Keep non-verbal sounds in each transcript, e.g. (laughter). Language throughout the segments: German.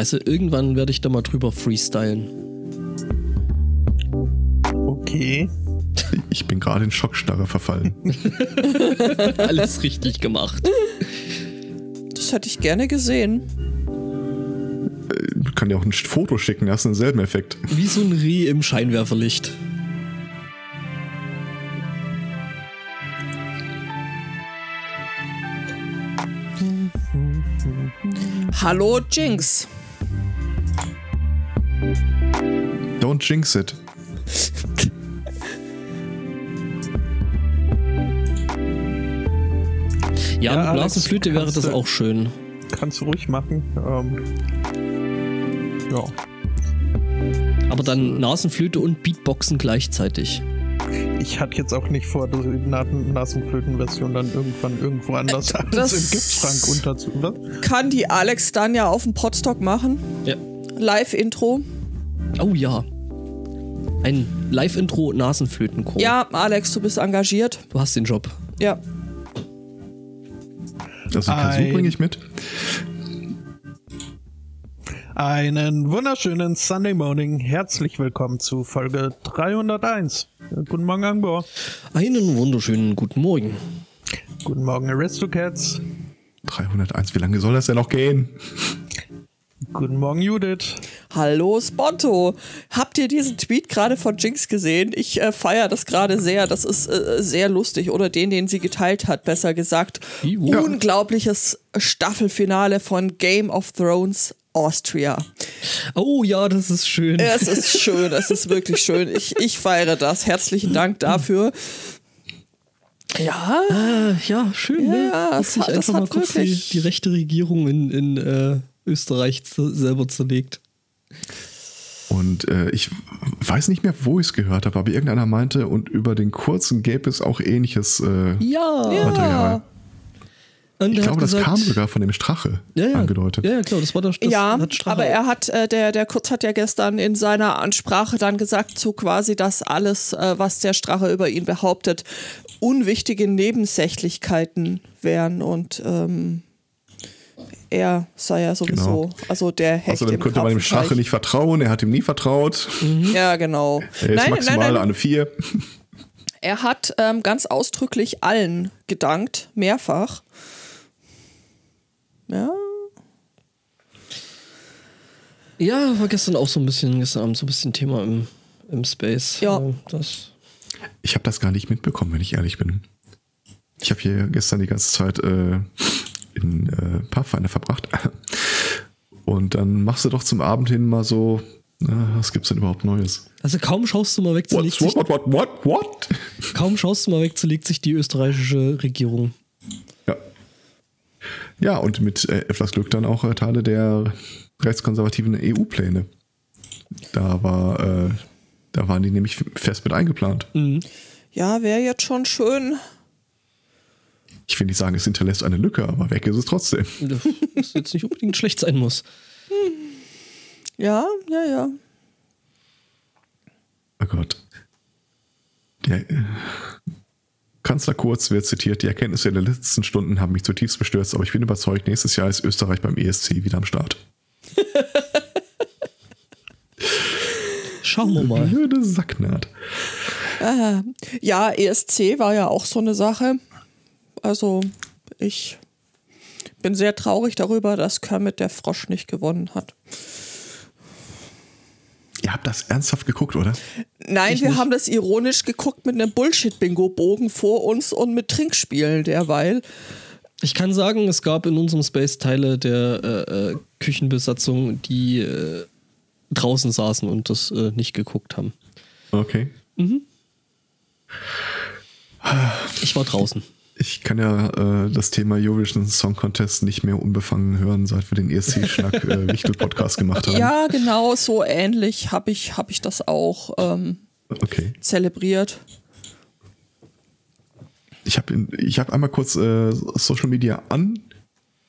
Also irgendwann werde ich da mal drüber freestylen. Okay. (laughs) Ich bin gerade in Schockstarre verfallen. (laughs) Alles richtig gemacht. Das hätte ich gerne gesehen. Ich kann dir auch ein Foto schicken, da hast du denselben Effekt. Wie so ein Reh im Scheinwerferlicht. Hallo Jinx. Don't jinx it. Ja, Ja, mit Blasenflöte wäre das du- auch schön. Kannst du ruhig machen. Ähm, ja. Aber dann Nasenflöte und Beatboxen gleichzeitig. Ich hatte jetzt auch nicht vor, die Na- Nasenflöten-Version dann irgendwann irgendwo anders (laughs) als Das- im Giftschrank unterzu. Was? Kann die Alex dann ja auf dem Podstock machen? Ja. Live-Intro. Oh ja. Ein Live-Intro Nasenflötenchor. Ja, Alex, du bist engagiert. Du hast den Job. Ja. Also die Kazoo bringe ich mit. Einen wunderschönen Sunday Morning. Herzlich willkommen zu Folge 301. Äh, Guten Morgen, Angbor. Einen wunderschönen guten Morgen. Guten Morgen, Aristocats. 301, wie lange soll das denn noch gehen? Guten Morgen, Judith. Hallo Sponto. Habt ihr diesen Tweet gerade von Jinx gesehen? Ich äh, feiere das gerade sehr. Das ist äh, sehr lustig. Oder den, den sie geteilt hat, besser gesagt. Ja. Unglaubliches Staffelfinale von Game of Thrones Austria. Oh ja, das ist schön. Es ist schön, es ist wirklich schön. Ich, ich feiere das. Herzlichen Dank dafür. Ja, Ah, ja, schön, Ja, ne? ja, Hat es sich hat- das einfach mal hat kurz die, die rechte Regierung in, in äh, Österreich zu, selber zerlegt. Und äh, ich weiß nicht mehr, wo ich es gehört habe, aber irgendeiner meinte, und über den kurzen gäbe es auch ähnliches äh, Ja. Material. Und Ich glaube, das gesagt- kam sogar von dem Strache ja, ja. angedeutet. Ja, klar, das war der das ja, aber er hat, äh, der, der Kurz hat ja gestern in seiner Ansprache dann gesagt, so quasi, dass alles, äh, was der Strache über ihn behauptet, unwichtige Nebensächlichkeiten wären und ähm, er sei ja sowieso, Genau. also der Hecht Außerdem im konnte man dem. Strache nicht vertrauen, er hat ihm nie vertraut. Ja, genau. Er ist Nein, maximal nein, nein. eine 4. Er hat ähm, ganz ausdrücklich allen gedankt, mehrfach. Ja, Ja, war gestern auch so ein bisschen, gestern Abend so ein bisschen Thema im, im Space. Ja. Äh, Das, Ich habe das gar nicht mitbekommen, wenn ich ehrlich bin. Ich habe hier gestern die ganze Zeit äh, in äh, Pathfinder verbracht. Und dann machst du doch zum Abend hin mal so, na, was gibt's denn überhaupt Neues? also kaum schaust du mal weg, so What, legt sich, what, what, what, what, kaum schaust du mal weg, legt sich die österreichische Regierung. Ja. Ja, und mit äh, etwas Glück dann auch äh, Teile der rechtskonservativen EU-Pläne. Da war, äh, da waren die nämlich fest mit eingeplant. ja wäre jetzt schon schön. Ich will nicht sagen, es hinterlässt eine Lücke, aber weg ist es trotzdem. Das jetzt nicht unbedingt schlecht sein muss. Ja, ja, ja. Oh Gott. Der äh, Kanzler Kurz wird zitiert, die Erkenntnisse der letzten Stunden haben mich zutiefst bestürzt, aber ich bin überzeugt, nächstes Jahr ist Österreich beim ESC wieder am Start. (laughs) Schauen wir mal. Blöde Sacknaht. Ja, ESC war ja auch so eine Sache. Also, ich bin sehr traurig darüber, dass Kermit der Frosch nicht gewonnen hat. Ihr habt das ernsthaft geguckt, oder? Nein, Ich wir nicht. haben das ironisch geguckt mit einem Bullshit-Bingo-Bogen vor uns und mit Trinkspielen derweil. Ich kann sagen, es gab in unserem Space Teile der äh, äh, Küchenbesatzung, die äh, draußen saßen und das äh, nicht geguckt haben. Okay. Ich war draußen. Ich kann ja äh, das Thema Eurovision Song Contest nicht mehr unbefangen hören, seit wir den ESC-Schnack äh, (laughs) Wichtel-Podcast gemacht haben. Ja, genau, so ähnlich habe ich, hab ich das auch ähm, Okay. zelebriert. Ich habe ich hab einmal kurz äh, Social Media an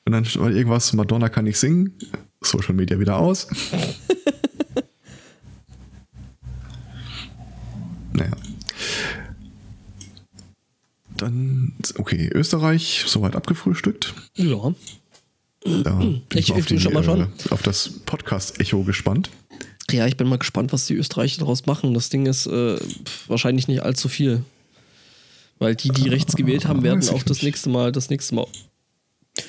und dann war irgendwas, Madonna kann nicht singen, Social Media wieder aus. (laughs) naja. Dann, okay, Österreich, soweit abgefrühstückt. Ja. Da bin Ich- auf, ich bin die, schon mal schon. Äh, auf das Podcast-Echo gespannt. Ja, ich bin mal gespannt, was die Österreicher daraus machen. Das Ding ist äh, wahrscheinlich nicht allzu viel. Weil die, die rechts gewählt haben, werden weiß ich auch das nächste Mal, das nächste Mal,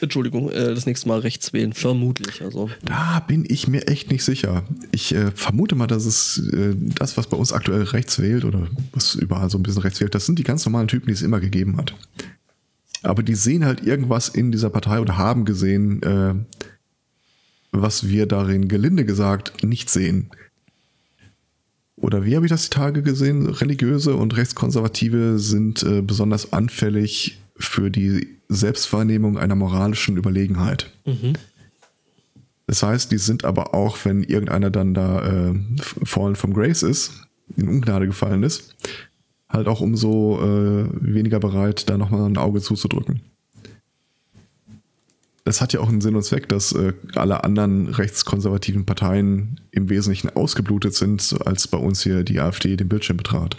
Entschuldigung, äh, das nächste Mal rechts wählen. Vermutlich. Also. Da bin ich mir echt nicht sicher. Ich äh, vermute mal, dass es äh, das, was bei uns aktuell rechts wählt oder was überall so ein bisschen rechts wählt, das sind die ganz normalen Typen, die es immer gegeben hat. Aber die sehen halt irgendwas in dieser Partei oder haben gesehen, äh, was wir darin gelinde gesagt nicht sehen. Oder wie habe ich das die Tage gesehen? Religiöse und Rechtskonservative sind äh, besonders anfällig für die Selbstwahrnehmung einer moralischen Überlegenheit. Das heißt, die sind aber auch, wenn irgendeiner dann da äh, fallen from grace ist, in Ungnade gefallen ist, halt auch umso äh, weniger bereit, da nochmal ein Auge zuzudrücken. Es hat ja auch einen Sinn und Zweck, dass äh, alle anderen rechtskonservativen Parteien im Wesentlichen ausgeblutet sind, als bei uns hier die AfD den Bildschirm betrat.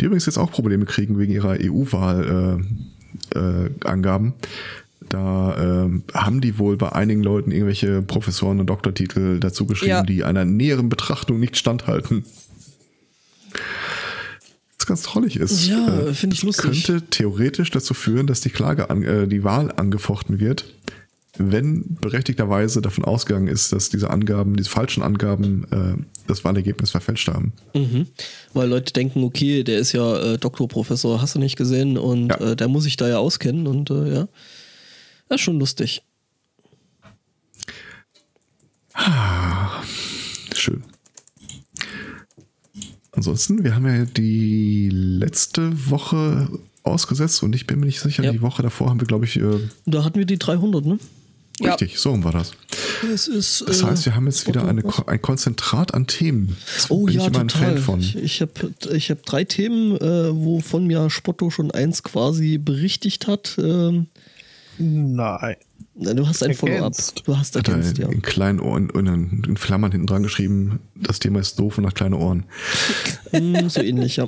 Die übrigens jetzt auch Probleme kriegen wegen ihrer EU-Wahl-Angaben. Äh, Angaben. Da ähm, haben die wohl bei einigen Leuten irgendwelche Professoren und Doktortitel dazu geschrieben, Ja. die einer näheren Betrachtung nicht standhalten. Was ganz trollig ist. Ja, Äh, finde ich das lustig. Könnte theoretisch dazu führen, dass die Klage, an, äh, die Wahl angefochten wird, wenn berechtigterweise davon ausgegangen ist, dass diese Angaben, diese falschen Angaben, äh, das Wahlergebnis verfälscht haben. Mhm. Weil Leute denken, okay, der ist ja äh, Doktorprofessor, hast du nicht gesehen und Ja. äh, der muss sich da ja auskennen und äh, ja. Das ist schon lustig. Schön. Ansonsten, wir haben ja die letzte Woche ausgesetzt und ich bin mir nicht sicher, Ja. die Woche davor haben wir, glaube ich, äh, Da hatten wir die 300, ne? Ja. richtig, so rum war das. Das ist. Das äh, heißt, wir haben jetzt wieder eine, ein Konzentrat an Themen. Das Oh bin ja, ich immer ein total. Fan von. Ich, ich habe ich hab drei Themen, äh, wovon mir Spotto schon eins quasi berichtigt hat. Ähm, Nein. na, du hast ein Follow-up. Du hast Hat er ergänzt, in, ja. in kleinen Ohren, in, in Flammern hinten dran geschrieben, das Thema ist doof und hat kleine Ohren. Mm, so ähnlich, ja.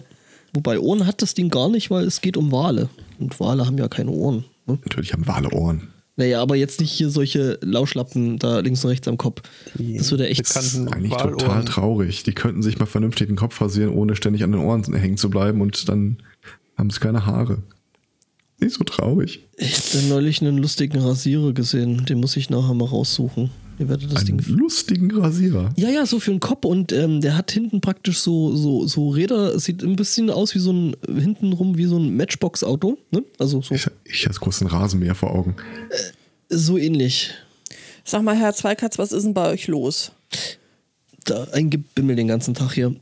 Wobei Ohren hat das Ding gar nicht, weil es geht um Wale. Und Wale haben ja keine Ohren. Ne? Natürlich haben Wale Ohren. Naja, aber jetzt nicht hier solche Lauschlappen da links und rechts am Kopf. Das würde echt. Eigentlich total traurig. Die könnten sich mal vernünftig den Kopf rasieren, ohne ständig an den Ohren hängen zu bleiben und dann haben sie keine Haare. Nicht so traurig. Ich habe da neulich einen lustigen Rasierer gesehen. Den muss ich nachher mal raussuchen. Ihr werdet das Einen Ding. lustigen Rasierer. Ja, ja, so für den Kopf und ähm, der hat hinten praktisch so, so, so Räder. Es sieht ein bisschen aus wie so ein, hintenrum wie so ein Matchbox-Auto. Ne? Also so, Ich, ich hatte kurz einen Rasenmäher vor Augen. so ähnlich. Sag mal, Herr Zweikatz, was ist denn bei euch los? Da ein Gebimmel den ganzen Tag hier.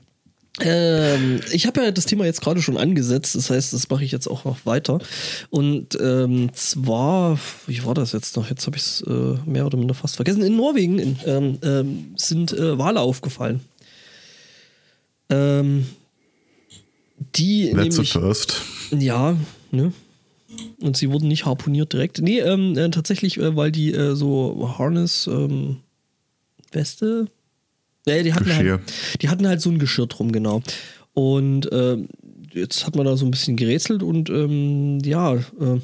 Ähm, ich habe ja das Thema jetzt gerade schon angesetzt, das heißt, das mache ich jetzt auch noch weiter. Und ähm, zwar, wie war das jetzt noch? Jetzt habe ich es äh, mehr oder minder fast vergessen. In Norwegen in, ähm, ähm, sind äh, Wale aufgefallen. Ähm, die a nämlich, first. ja, ne? Und sie wurden nicht harponiert direkt. Nee, ähm, äh, tatsächlich, äh, weil die äh, so Harness Weste. Ja, die hatten, Geschirr. halt, die hatten halt so ein Geschirr drum, genau. Und ähm, jetzt hat man da so ein bisschen gerätselt und ähm, ja, äh,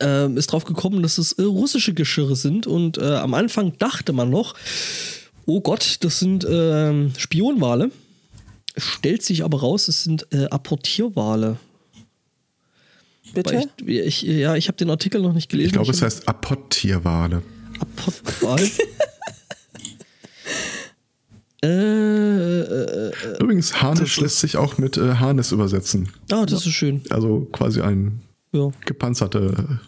ähm, ist drauf gekommen, dass es äh, russische Geschirre sind. Und äh, am Anfang dachte man noch, oh Gott, das sind ähm, Spionwale. Stellt sich aber raus, es sind äh, Apportierwale. Bitte? Ich, ich, ja, ich habe den Artikel noch nicht gelesen. Ich glaube, es heißt Apportierwale. Apportwal. (laughs) äh, äh, äh, Übrigens, Harnisch lässt sich auch mit äh, Harness übersetzen. ah, das ist schön. Also quasi ein Ja, gepanzerte,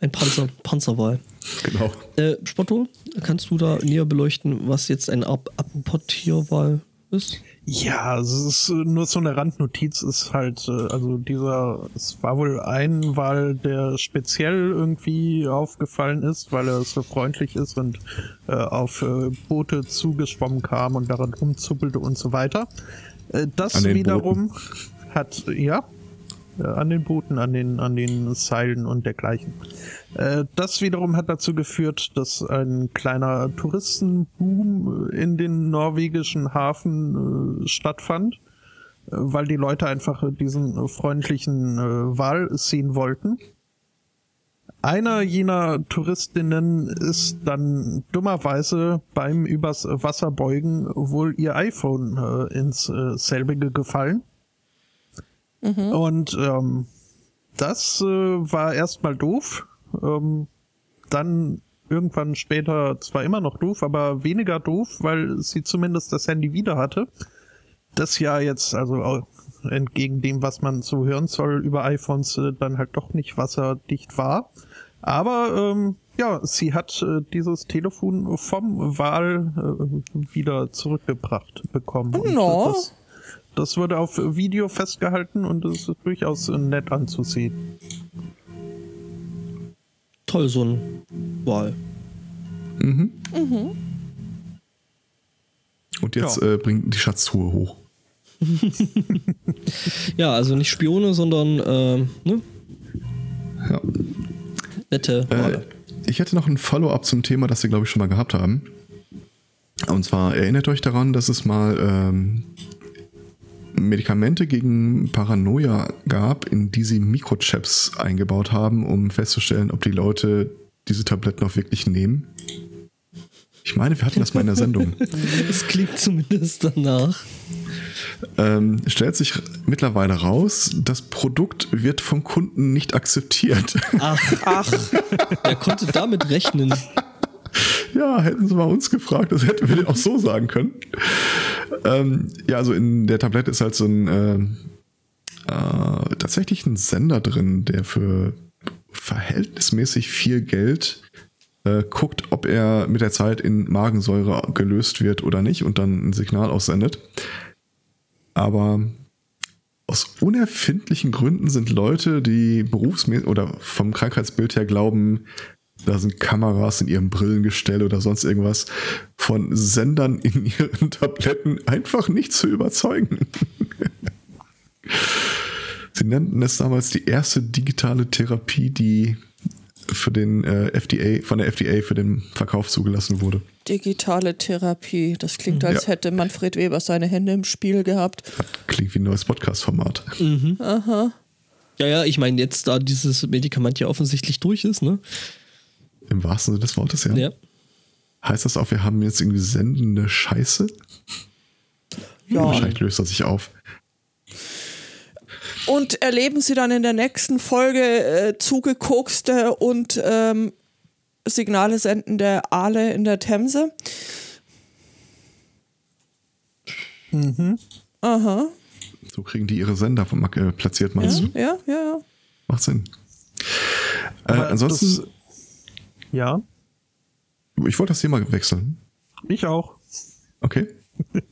ein Panzer, Panzerwal. genau. Äh, Spotto, kannst du da näher beleuchten, was jetzt ein Ap Apportierwal ist? Ja, es ist äh, nur so eine Randnotiz, ist halt, äh, also dieser, es war wohl ein Wal, der speziell irgendwie aufgefallen ist, weil er so freundlich ist und äh, auf äh, Boote zugeschwommen kam und daran rumzuppelte und so weiter. Äh, das wiederum hat, ja, an den Booten, an den, an den Seilen und dergleichen. Äh, das wiederum hat dazu geführt, dass ein kleiner Touristenboom äh, in den norwegischen Hafen äh, stattfand, äh, weil die Leute einfach äh, diesen äh, freundlichen äh, Wal sehen wollten. einer jener Touristinnen ist dann dummerweise beim übers Wasser beugen wohl ihr iPhone äh, ins äh, selbige gefallen. Und ähm, das äh, war erstmal doof. Ähm, dann irgendwann später zwar immer noch doof, aber weniger doof, weil sie zumindest das Handy wieder hatte. Das ja jetzt, also auch entgegen dem, was man so hören soll über iPhones, äh, dann halt doch nicht wasserdicht war. Aber ähm, ja, sie hat äh, dieses Telefon vom Wahl äh, wieder zurückgebracht bekommen. Und, No. äh, Das, das wurde auf Video festgehalten und es ist durchaus äh, nett anzusehen. Toll, so ein Wahl. Und jetzt Ja. äh, bringt die Schatztruhe hoch. (laughs) Ja, also nicht Spione, sondern ähm, ne? Ja. nette Äh, Wale. ich hätte noch ein Follow-up zum Thema, das wir, glaube ich, schon mal gehabt haben. Und zwar erinnert euch daran, dass es mal ähm, Medikamente gegen Paranoia gab, in die sie Mikrochips eingebaut haben, um festzustellen, ob die Leute diese Tabletten auch wirklich nehmen. Ich meine, wir hatten das mal in der Sendung. (laughs) Es klingt zumindest danach. ähm, stellt sich mittlerweile raus, das Produkt wird vom Kunden nicht akzeptiert. Ach, ach. Er konnte damit rechnen. Ja, hätten sie mal uns gefragt, das hätten wir auch so sagen können. Ähm, ja, also in der Tablette ist halt so ein ähm, äh, tatsächlich ein Sender drin, der für verhältnismäßig viel Geld äh, guckt, ob er mit der Zeit in Magensäure gelöst wird oder nicht und dann ein Signal aussendet. Aber aus unerfindlichen Gründen sind Leute, die berufsmäßig oder vom Krankheitsbild her glauben, da sind Kameras in ihrem Brillengestell oder sonst irgendwas von Sendern in (laughs) ihren Tabletten einfach nicht zu überzeugen. (laughs) Sie nannten es damals die erste digitale Therapie, die für den äh, FDA, von der FDA für den Verkauf zugelassen wurde. Digitale Therapie. Das klingt, als Ja. hätte Manfred Weber seine Hände im Spiel gehabt. Klingt wie ein neues Podcast-Format. Ja, ja, ich meine, jetzt da dieses Medikament ja offensichtlich durch ist, ne? Im wahrsten Sinne des Wortes, ja. Ja. Heißt das auch, wir haben jetzt irgendwie sendende Scheiße? Ja. Wahrscheinlich löst er sich auf. Und erleben Sie dann in der nächsten Folge äh, zugekokste und ähm, Signale sendende Aale in der Themse? Aha. So kriegen die ihre Sender äh, platziert, meinst du? Ja, ja, ja. Macht Sinn. Äh, ansonsten, das- ja, ich wollte das Thema wechseln. ich auch. Okay. (laughs)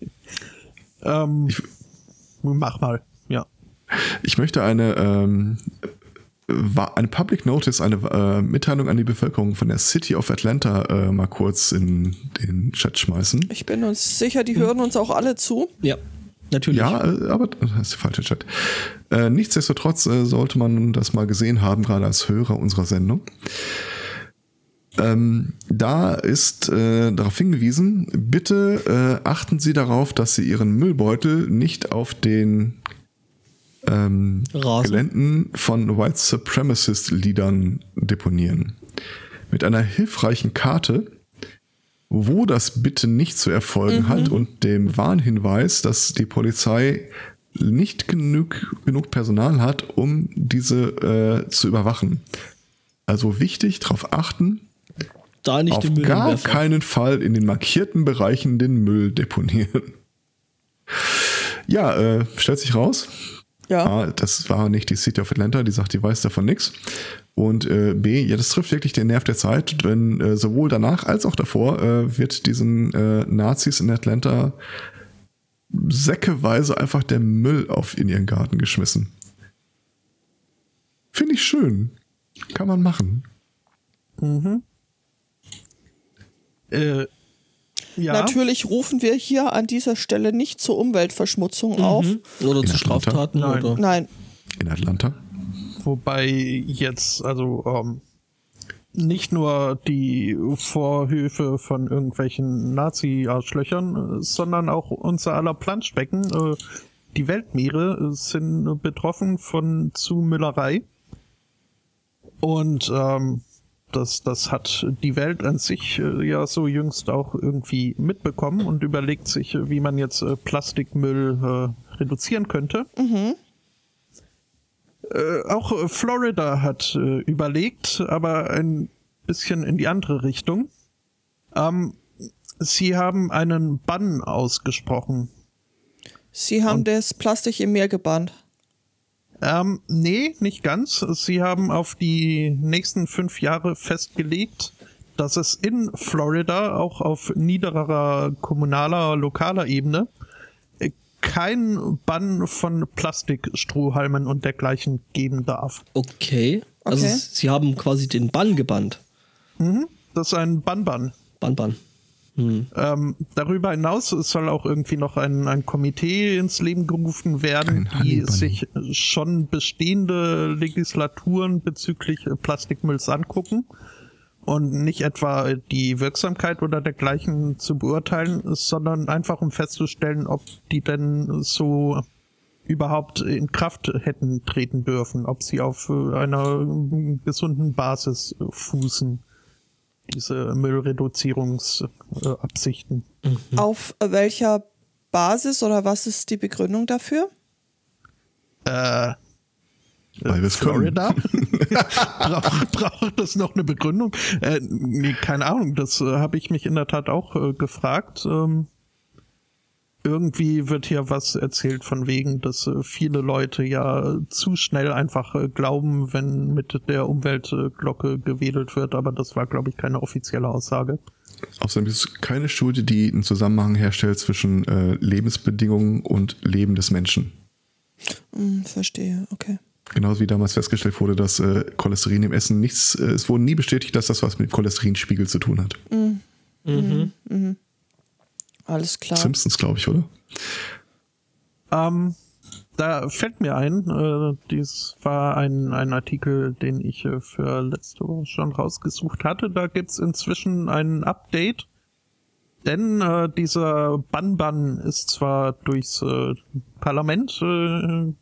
Ähm, Ich- mach mal, ja. Ich möchte eine, ähm, eine Public Notice, eine äh, Mitteilung an die Bevölkerung von der City of Atlanta äh, mal kurz in den Chat schmeißen. Ich bin uns sicher, die hören uns auch alle zu. Ja, natürlich. Ja, äh, aber das ist der falsche Chat. Äh, nichtsdestotrotz äh, sollte man das mal gesehen haben, gerade als Hörer unserer Sendung. Ähm, da ist äh, darauf hingewiesen, bitte äh, achten Sie darauf, dass Sie Ihren Müllbeutel nicht auf den ähm. Geländen von White Supremacist-Liedern deponieren. Mit einer hilfreichen Karte, wo das bitte nicht zu erfolgen hat und dem Warnhinweis, dass die Polizei nicht genug, genug Personal hat, um diese äh, zu überwachen. Also wichtig, darauf achten, Da nicht auf den Müll gar hinwerfen. keinen Fall in den markierten Bereichen den Müll deponieren. Ja, äh, stellt sich raus, Ja. A, das war nicht die City of Atlanta, die sagt, die weiß davon nichts. Und äh, B, ja, das trifft wirklich den Nerv der Zeit, denn äh, sowohl danach als auch davor äh, wird diesen äh, Nazis in Atlanta säckeweise einfach der Müll auf in ihren Garten geschmissen. Finde ich schön. Kann man machen. Äh, ja, Natürlich rufen wir hier an dieser Stelle nicht zur Umweltverschmutzung auf. Mhm. Oder In zu Atlanta? Straftaten. Nein. Oder Nein. In Atlanta. wobei jetzt, also ähm, nicht nur die Vorhöfe von irgendwelchen Nazi-Arschlöchern, äh, sondern auch unser aller Planschbecken, äh, die Weltmeere äh, sind betroffen von Zumüllerei. Und ähm, das, das hat die Welt an sich äh, ja so jüngst auch irgendwie mitbekommen und überlegt sich, äh, wie man jetzt äh, Plastikmüll äh, reduzieren könnte. Äh, auch äh, Florida hat überlegt, aber ein bisschen in die andere Richtung. Ähm, sie haben einen Bann ausgesprochen. Sie haben das Plastik im Meer gebannt. Ähm, nee, nicht ganz. Sie haben auf die nächsten fünf Jahre festgelegt, dass es in Florida auch auf niederer kommunaler, lokaler Ebene äh, kein Bann von Plastikstrohhalmen und dergleichen geben darf. Okay. Also Okay. sie haben quasi den Bann gebannt. Das ist ein Bann-Bann. Bann, Bann. Ähm, darüber hinaus soll auch irgendwie noch ein, ein Komitee ins Leben gerufen werden, Ein die sich schon bestehende Legislaturen bezüglich äh, Plastikmülls angucken und nicht etwa die Wirksamkeit oder dergleichen zu beurteilen, sondern einfach um festzustellen, ob die denn so überhaupt in Kraft hätten treten dürfen, ob sie auf äh, einer äh, gesunden Basis fußen, diese Müllreduzierungsabsichten. Auf welcher Basis oder was ist die Begründung dafür? Äh, Weil wir. Florida? (laughs) braucht, braucht das noch eine Begründung? Äh, nee, keine Ahnung, das äh, habe ich mich in der Tat auch äh, gefragt. Ähm, irgendwie wird hier was erzählt von wegen, dass äh, viele Leute ja zu schnell einfach äh, glauben, wenn mit der Umweltglocke gewedelt wird, aber das war, glaube ich, keine offizielle Aussage. Außerdem ist es keine Studie, die einen Zusammenhang herstellt zwischen äh, Lebensbedingungen und Leben des Menschen. Hm, verstehe, okay. Genauso wie damals festgestellt wurde, dass äh, Cholesterin im Essen nichts, äh, es wurde nie bestätigt, dass das was mit Cholesterinspiegel zu tun hat. Alles klar. Simpsons, glaube ich, oder? Ähm, da fällt mir ein, äh, dies war ein, ein Artikel, den ich äh, für letzte Woche schon rausgesucht hatte. Da gibt's inzwischen ein Update, denn äh, dieser Bann-Bann ist zwar durchs äh, Parlament äh,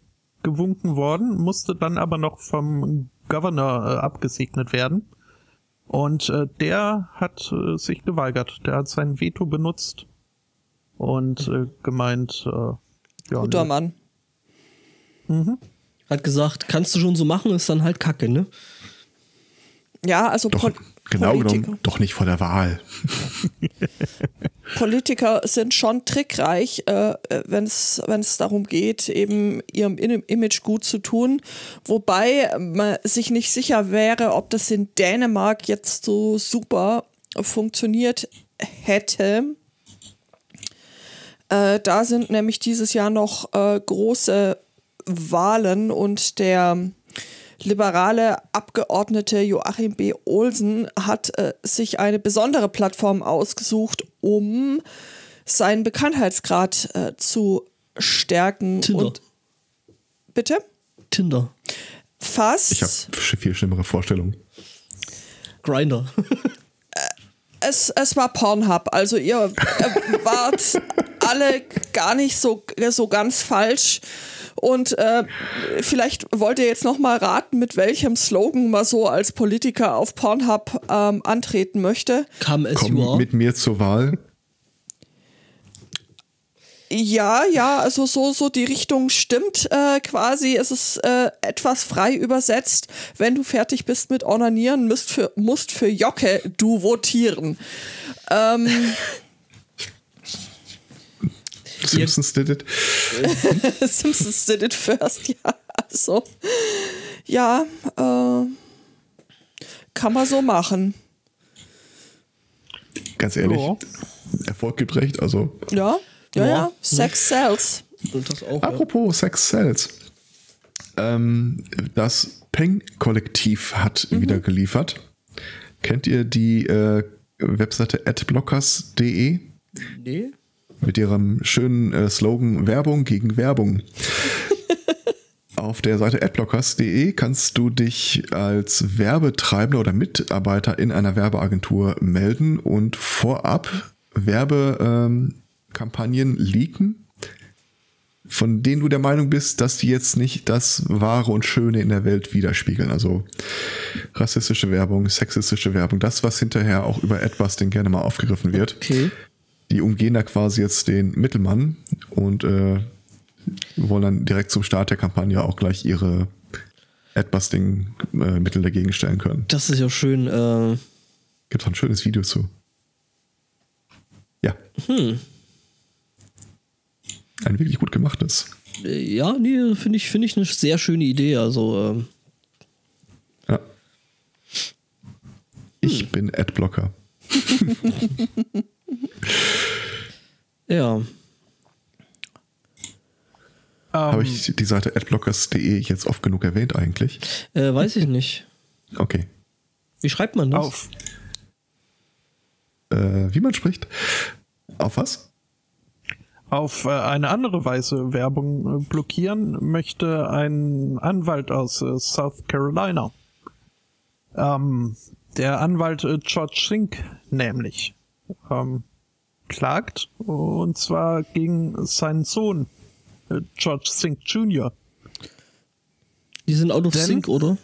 gewunken worden, musste dann aber noch vom Governor äh, abgesegnet werden. Und äh, der hat äh, sich geweigert. Der hat sein Veto benutzt und äh, gemeint, äh, ja, Guter nö. Mann. Hat gesagt, kannst du schon so machen, ist dann halt Kacke, ne? Ja, also Doch, Pol genau Politiker. genommen, doch nicht vor der Wahl. Politiker sind schon trickreich, äh, wenn es wenn es darum geht, eben ihrem Image gut zu tun. Wobei man sich nicht sicher wäre, ob das in Dänemark jetzt so super funktioniert hätte. Äh, da sind nämlich dieses Jahr noch äh, große Wahlen und der liberale Abgeordnete Joachim B. Olsen hat äh, sich eine besondere Plattform ausgesucht, um seinen Bekanntheitsgrad äh, zu stärken. Tinder. Und bitte? Tinder. Fast. Ich habe viel schlimmere Vorstellungen. Grinder. (laughs) es, es war Pornhub. Also ihr äh, (laughs) wart alle gar nicht so, so ganz falsch. Und äh, vielleicht wollt ihr jetzt noch mal raten, mit welchem Slogan man so als Politiker auf Pornhub ähm, antreten möchte. Come as Komm you are. mit mir zur Wahl. Ja, ja, also so, so die Richtung stimmt äh, quasi. Es ist äh, etwas frei übersetzt. Wenn du fertig bist mit Onanieren, musst für, musst für Jocke du votieren. Ähm, (laughs) Simpsons did it. (laughs) Simpsons did it first, ja. Also, ja, äh, kann man so machen. Ganz ehrlich, Ja. Erfolg gibt recht. Also, Ja, ja, Ja. ja. Sex sells. Auch. Ja. apropos Sex Cells. Ähm, das Peng-Kollektiv hat wieder geliefert. Kennt ihr die äh, Webseite adblockers.de? Nee. mit ihrem schönen äh, Slogan Werbung gegen Werbung. (laughs) Auf der Seite adblockers.de kannst du dich als Werbetreibender oder Mitarbeiter in einer Werbeagentur melden und vorab Werbekampagnen leaken, von denen du der Meinung bist, dass die jetzt nicht das Wahre und Schöne in der Welt widerspiegeln. Also rassistische Werbung, sexistische Werbung, das, was hinterher auch über etwas den gerne mal aufgegriffen wird. Okay. Die umgehen da quasi jetzt den Mittelmann und äh, wollen dann direkt zum Start der Kampagne auch gleich ihre Adbusting-Mittel dagegen stellen können. Das ist ja schön. Äh, Gibt auch ein schönes Video zu. Ja. Ein wirklich gut gemachtes. äh, ja, nee, finde ich, finde ich eine sehr schöne Idee. Also, ähm, Ja. Ich bin Adblocker. (laughs) ja. Ähm, Habe ich die Seite adblockers.de jetzt oft genug erwähnt eigentlich? Äh, weiß ich nicht. Okay. Wie schreibt man das? auf, Äh, wie man spricht? Auf was? Auf äh, eine andere Weise Werbung äh, blockieren möchte ein Anwalt aus äh, South Carolina. Ähm, der Anwalt George Sink nämlich ähm, klagt und zwar gegen seinen Sohn George Sink Jr. Die sind out of Denn- sync, oder?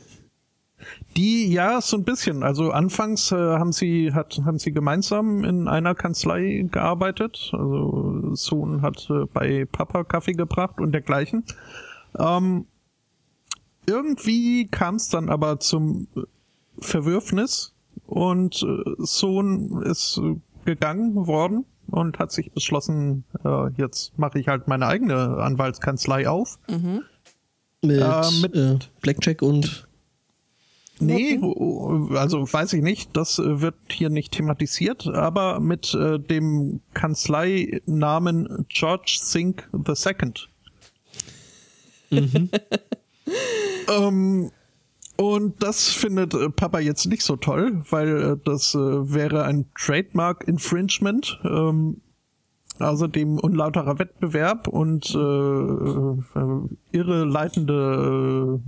Die, ja, so ein bisschen. Also anfangs äh, haben sie hat haben sie gemeinsam in einer Kanzlei gearbeitet. Also Sohn hat äh, bei Papa Kaffee gebracht und dergleichen. Ähm, irgendwie kam es dann aber zum Verwürfnis und äh, Sohn ist gegangen worden und hat sich beschlossen, äh, jetzt mache ich halt meine eigene Anwaltskanzlei auf. Mit, Äh, mit- äh, Blackjack und. Nee, also weiß ich nicht, das äh, wird hier nicht thematisiert, aber mit äh, dem Kanzleinamen George Sink II. (laughs) ähm, und das findet äh, Papa jetzt nicht so toll, weil äh, das äh, wäre ein Trademark Infringement. Ähm, Außerdem unlauterer Wettbewerb und äh, irreleitende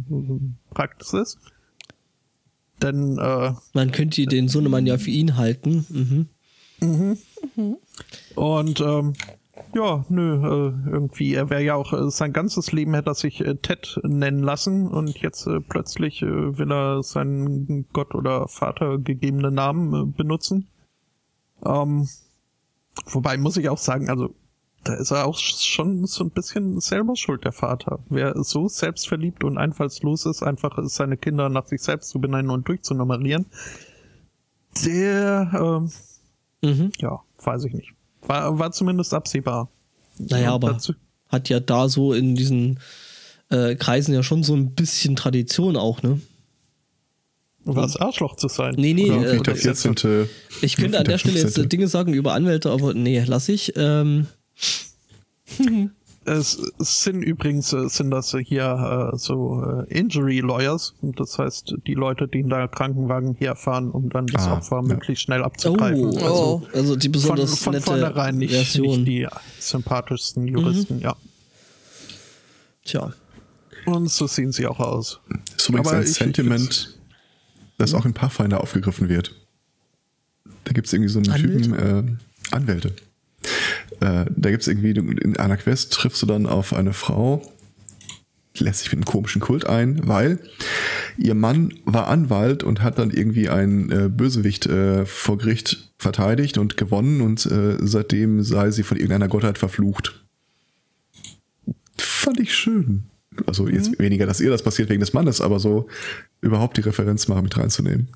Praxis. Denn äh, Man könnte den Sohnemann ja für ihn halten. Mhm. und ähm, ja, nö, äh, irgendwie, er wäre ja auch äh, sein ganzes Leben hätte er sich äh, Ted nennen lassen und jetzt plötzlich will er seinen Gott oder Vater gegebenen Namen benutzen. Ähm, wobei muss ich auch sagen, also da ist er auch schon so ein bisschen selber schuld, der Vater. Wer so selbstverliebt und einfallslos ist, einfach seine Kinder nach sich selbst zu benennen und durchzunummerieren, der, ähm, Mhm. ja, weiß ich nicht. War, war zumindest absehbar. Naja, Und aber dazu- hat ja da so in diesen äh, Kreisen ja schon so ein bisschen Tradition auch, ne? Was Arschloch zu sein. Nee, nee, Oder- äh, oder- 14. Ich könnte an der Stelle jetzt 15.. Dinge sagen über Anwälte, aber nee, lass ich. Ähm, (laughs) Es, sind übrigens äh, sind das hier äh, so äh, Injury Lawyers. Das heißt, die Leute, die in der Krankenwagen herfahren, um dann das Ah, Opfer ja. möglichst schnell oh, abzugreifen. also, Also also die von, besonders von nette vornherein nicht, Version. nicht die sympathischsten Juristen, ja. Tja. Und so sehen sie auch aus. Ist übrigens Aber ein ich- ich Sentiment, das auch in Pathfinder aufgegriffen wird. Da gibt es irgendwie so einen Anwälte? Typen, äh, Anwälte. Äh, da gibt es irgendwie, in einer Quest triffst du dann auf eine Frau, lässt sich mit einem komischen Kult ein, weil ihr Mann war Anwalt und hat dann irgendwie einen äh, Bösewicht äh, vor Gericht verteidigt und gewonnen und äh, seitdem sei sie von irgendeiner Gottheit verflucht. Fand ich schön. Also jetzt weniger, dass ihr das passiert wegen des Mannes, aber so überhaupt die Referenz mal mit reinzunehmen.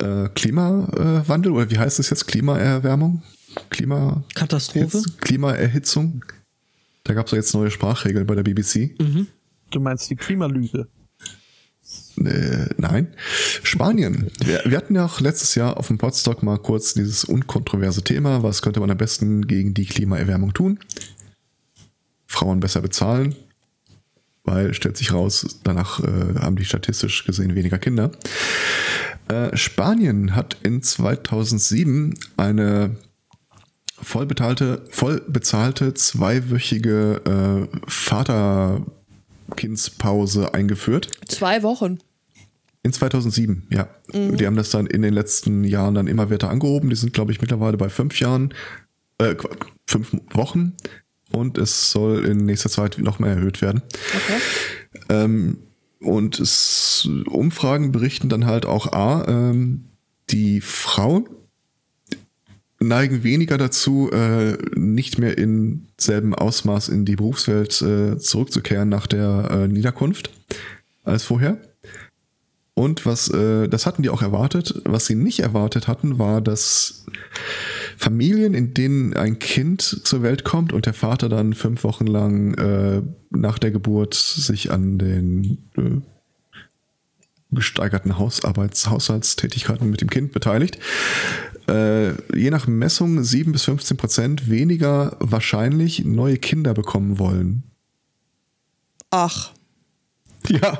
Äh, Klimawandel oder wie heißt es jetzt? Klimaerwärmung? Klima Katastrophe? Hitz- Klimaerhitzung? Da gab es jetzt neue Sprachregeln bei der BBC. Du meinst die Klimalüge. Äh, nein. Spanien. Wir, wir hatten ja auch letztes Jahr auf dem Podstock mal kurz dieses unkontroverse Thema. Was könnte man am besten gegen die Klimaerwärmung tun? Frauen besser bezahlen, weil stellt sich raus, danach äh, haben die statistisch gesehen weniger Kinder. Äh, Spanien hat in 2007 eine vollbezahlte, vollbezahlte zweiwöchige äh, Vaterkindspause eingeführt. Zwei Wochen. In 2007, ja. Die haben das dann in den letzten Jahren dann immer weiter angehoben. Die sind, glaube ich, mittlerweile bei fünf Jahren, äh, fünf Wochen und es soll in nächster Zeit noch mehr erhöht werden. Okay. Ähm, und es, Umfragen berichten dann halt auch A, ähm, die Frauen neigen weniger dazu, äh, nicht mehr in selben Ausmaß in die Berufswelt äh, zurückzukehren nach der äh, Niederkunft als vorher. Und was, äh, das hatten die auch erwartet. Was sie nicht erwartet hatten, war, dass Familien, in denen ein Kind zur Welt kommt und der Vater dann fünf Wochen lang äh, nach der Geburt sich an den äh, gesteigerten Hausarbeits Haushaltstätigkeiten mit dem Kind beteiligt, äh, je nach Messung 7 bis 15 Prozent weniger wahrscheinlich neue Kinder bekommen wollen. Ach, (laughs) Ja,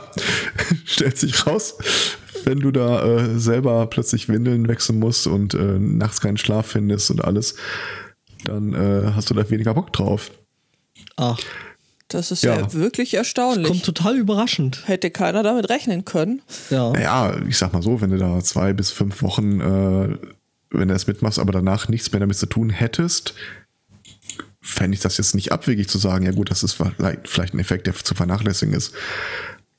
stellt sich raus, wenn du da äh, selber plötzlich Windeln wechseln musst und äh, nachts keinen Schlaf findest und alles, dann äh, hast du da weniger Bock drauf. Ach, das ist ja, Ja. wirklich erstaunlich. kommt total überraschend. Hätte keiner damit rechnen können. Ja. Naja, ich sag mal so, wenn du da zwei bis fünf Wochen, äh, wenn du das mitmachst, aber danach nichts mehr damit zu tun hättest, fände ich das jetzt nicht abwegig zu sagen, ja gut, das ist vielleicht, vielleicht ein Effekt, der zu vernachlässigen ist.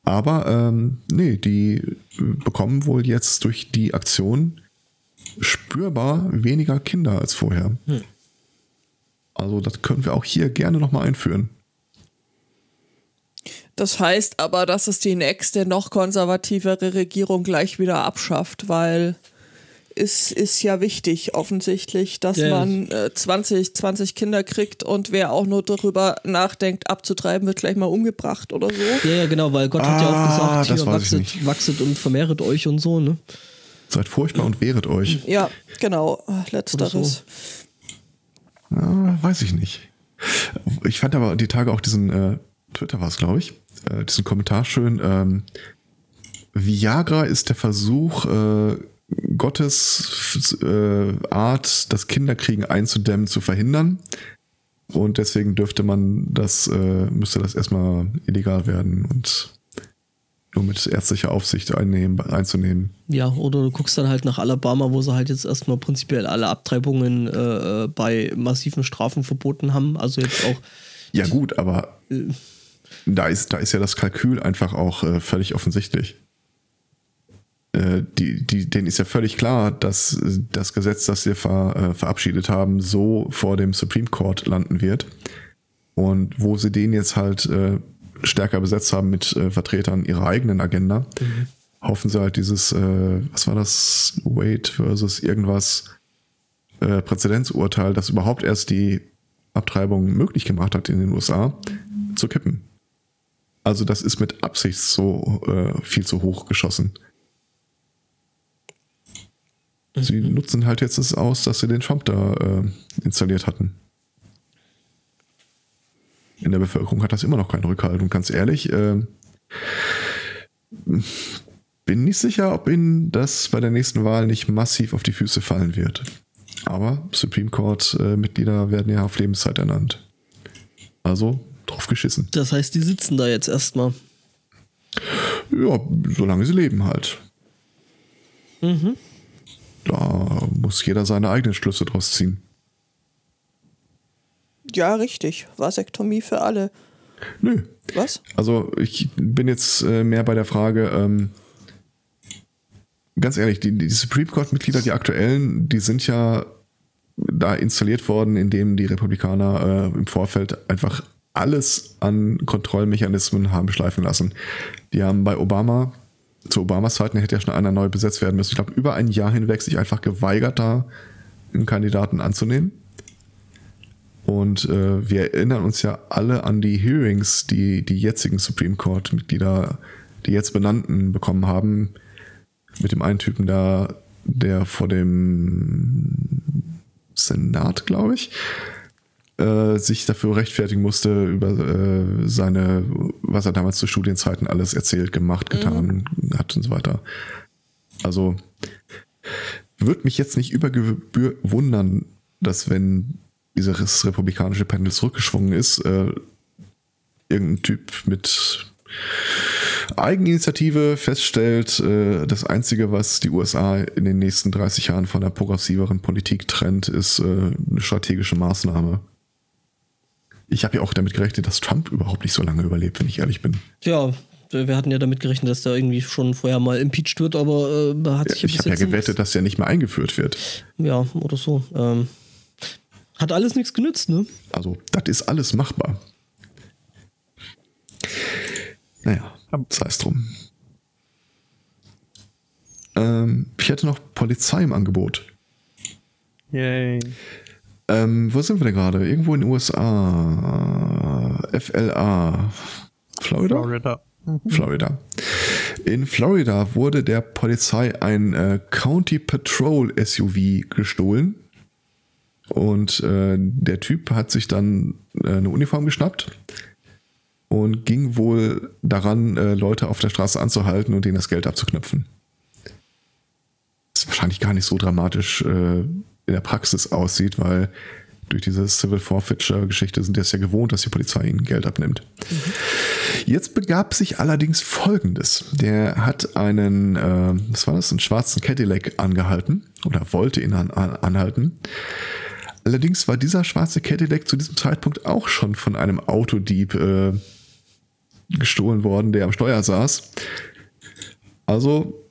Aber ähm, nee, die bekommen wohl jetzt durch die Aktion spürbar weniger Kinder als vorher. Also das können wir auch hier gerne nochmal einführen. Das heißt aber, dass es die nächste noch konservativere Regierung gleich wieder abschafft, weil es ist ja wichtig offensichtlich, dass Ja, man äh, 20, 20 Kinder kriegt und wer auch nur darüber nachdenkt, abzutreiben, wird gleich mal umgebracht oder so. Ja, ja, genau, weil Gott hat ja Ah, auch gesagt, das hier wachset, wachset und vermehret euch und so, ne? Seid furchtbar und wehret euch. Ja, genau, letzteres. Ja, weiß ich nicht. Ich fand aber die Tage auch diesen, äh, Twitter war es, glaube ich, äh, diesen Kommentar schön. Ähm, Viagra ist der Versuch, äh, Gottes äh, Art, das Kinderkriegen einzudämmen, zu verhindern. Und deswegen dürfte man das, äh, müsste das erstmal illegal werden und nur mit ärztlicher Aufsicht einnehmen, einzunehmen. Ja, oder du guckst dann halt nach Alabama, wo sie halt jetzt erstmal prinzipiell alle Abtreibungen äh, bei massiven Strafen verboten haben. Also jetzt auch, Ja, gut, aber da ist, da ist ja das Kalkül einfach auch äh, völlig offensichtlich. Äh, die, die, denen ist ja völlig klar, dass äh, das Gesetz, das wir ver, äh, verabschiedet haben, so vor dem Supreme Court landen wird. Und wo sie den jetzt halt äh, stärker besetzt haben mit äh, Vertretern ihrer eigenen Agenda, hoffen sie halt dieses, äh, was war das, Wade versus irgendwas, Präzedenzurteil, das überhaupt erst die Abtreibung möglich gemacht hat in den USA, zu kippen. Also das ist mit Absicht so viel zu hoch geschossen. Sie nutzen halt jetzt es aus, dass sie den Trump da äh, installiert hatten. In der Bevölkerung hat das immer noch keinen Rückhalt. Und ganz ehrlich, äh, bin nicht sicher, ob ihnen das bei der nächsten Wahl nicht massiv auf die Füße fallen wird. Aber Supreme Court-Mitglieder werden ja auf Lebenszeit ernannt. Also drauf geschissen. das heißt, die sitzen da jetzt erstmal. Ja, solange sie leben halt. Mhm. Da muss jeder seine eigenen Schlüsse draus ziehen. Ja, richtig. Vasektomie für alle. Nö. Was? Also ich bin jetzt äh, mehr bei der Frage, ähm, ganz ehrlich, die, die Supreme Court-Mitglieder, die aktuellen, die sind ja da installiert worden, indem die Republikaner äh, im Vorfeld einfach alles an Kontrollmechanismen haben schleifen lassen. Die haben bei Obama, zu Obamas Zeiten hätte ja schon einer neu besetzt werden müssen. Ich glaube, über ein Jahr hinweg sich einfach geweigert, da einen Kandidaten anzunehmen. Und äh, wir erinnern uns ja alle an die Hearings, die die jetzigen Supreme Court-Mitglieder, die jetzt benannten, bekommen haben. Mit dem einen Typen da, der vor dem Senat, glaube ich, äh, sich dafür rechtfertigen musste über äh, seine, was er damals zu Studienzeiten alles erzählt, gemacht, getan hat und so weiter. Also würde mich jetzt nicht über Gebühr wundern, dass wenn dieses republikanische Pendel zurückgeschwungen ist, äh, irgendein Typ mit Eigeninitiative feststellt, äh, das Einzige, was die USA in den nächsten 30 Jahren von der progressiveren Politik trennt, ist äh, eine strategische Maßnahme. Ich habe ja auch damit gerechnet, dass Trump überhaupt nicht so lange überlebt, wenn ich ehrlich bin. Ja, wir hatten ja damit gerechnet, dass der irgendwie schon vorher mal impeached wird, aber äh, hat sich ich habe ja gewettet, dass der nicht mehr eingeführt wird. Ja, oder so. Ähm, hat alles nichts genützt, ne? Also, das ist alles machbar. Naja, sei es drum. Ähm, ich hätte noch Polizei im Angebot. Yay. Ähm, wo sind wir denn gerade? Irgendwo in den USA. FLA. Florida? Florida. Mhm. Florida. In Florida wurde der Polizei ein äh, County Patrol SUV gestohlen. Und äh, der Typ hat sich dann äh, eine Uniform geschnappt und ging wohl daran, äh, Leute auf der Straße anzuhalten und denen das Geld abzuknüpfen. Das ist wahrscheinlich gar nicht so dramatisch äh, in der Praxis aussieht, weil durch diese Civil Forfeiture-Geschichte sind die es ja gewohnt, dass die Polizei ihnen Geld abnimmt. Mhm. Jetzt begab sich allerdings Folgendes. Der hat einen, äh, was war das, einen schwarzen Cadillac angehalten oder wollte ihn an, an, anhalten. Allerdings war dieser schwarze Cadillac zu diesem Zeitpunkt auch schon von einem Autodieb äh, gestohlen worden, der am Steuer saß. Also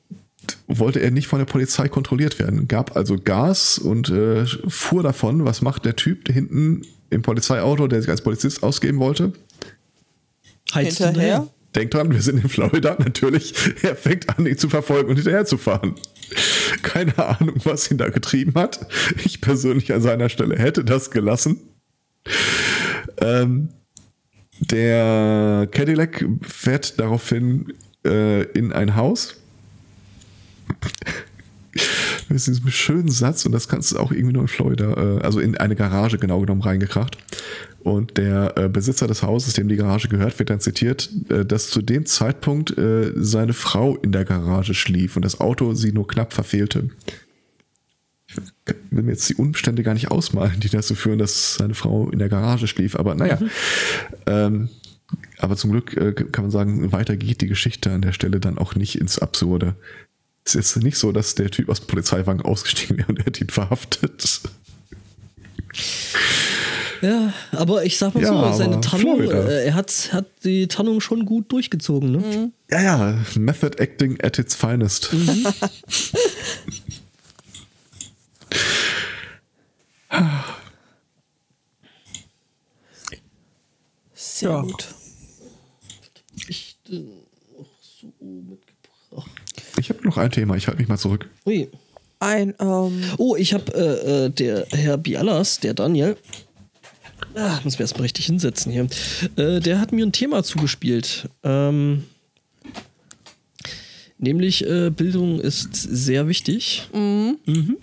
wollte er nicht von der Polizei kontrolliert werden, gab also Gas und äh, fuhr davon. Was macht der Typ hinten im Polizeiauto, der sich als Polizist ausgeben wollte? Heizt hinterher. Denkt dran, wir sind in Florida, natürlich. Er fängt an, ihn zu verfolgen und hinterher zu fahren. Keine Ahnung, was ihn da getrieben hat. Ich persönlich an seiner Stelle hätte das gelassen. Ähm, der Cadillac fährt daraufhin äh, in ein Haus. (laughs) Mit diesem schönen Satz, und das kannst du auch irgendwie nur in Florida, äh, also in eine Garage genau genommen reingekracht. Und der äh, Besitzer des Hauses, dem die Garage gehört, wird dann zitiert, äh, dass zu dem Zeitpunkt äh, seine Frau in der Garage schlief und das Auto sie nur knapp verfehlte. Ich will mir jetzt die Umstände gar nicht ausmalen, die dazu führen, dass seine Frau in der Garage schlief. Aber naja. Mhm. Ähm, aber zum Glück äh, kann man sagen, weiter geht die Geschichte an der Stelle dann auch nicht ins Absurde. Es ist jetzt nicht so, dass der Typ aus dem Polizeiwagen ausgestiegen wäre und er hat ihn verhaftet. Ja, aber ich sag mal ja, so, seine Tarnung, äh, er hat, hat die Tarnung schon gut durchgezogen, ne? Mhm. Ja, ja, Method Acting at its finest. Mhm. (laughs) Sehr ja. gut. Ich äh, so mitgebracht. Ich habe noch ein Thema, ich halte mich mal zurück. Ui. Ein, ähm Oh, ich habe äh, äh, der Herr Bialas, der Daniel, Ah, muss mir erstmal richtig hinsetzen hier. Äh, der hat mir ein Thema zugespielt. Ähm, nämlich äh, Bildung ist sehr wichtig. Mhm. Mhm.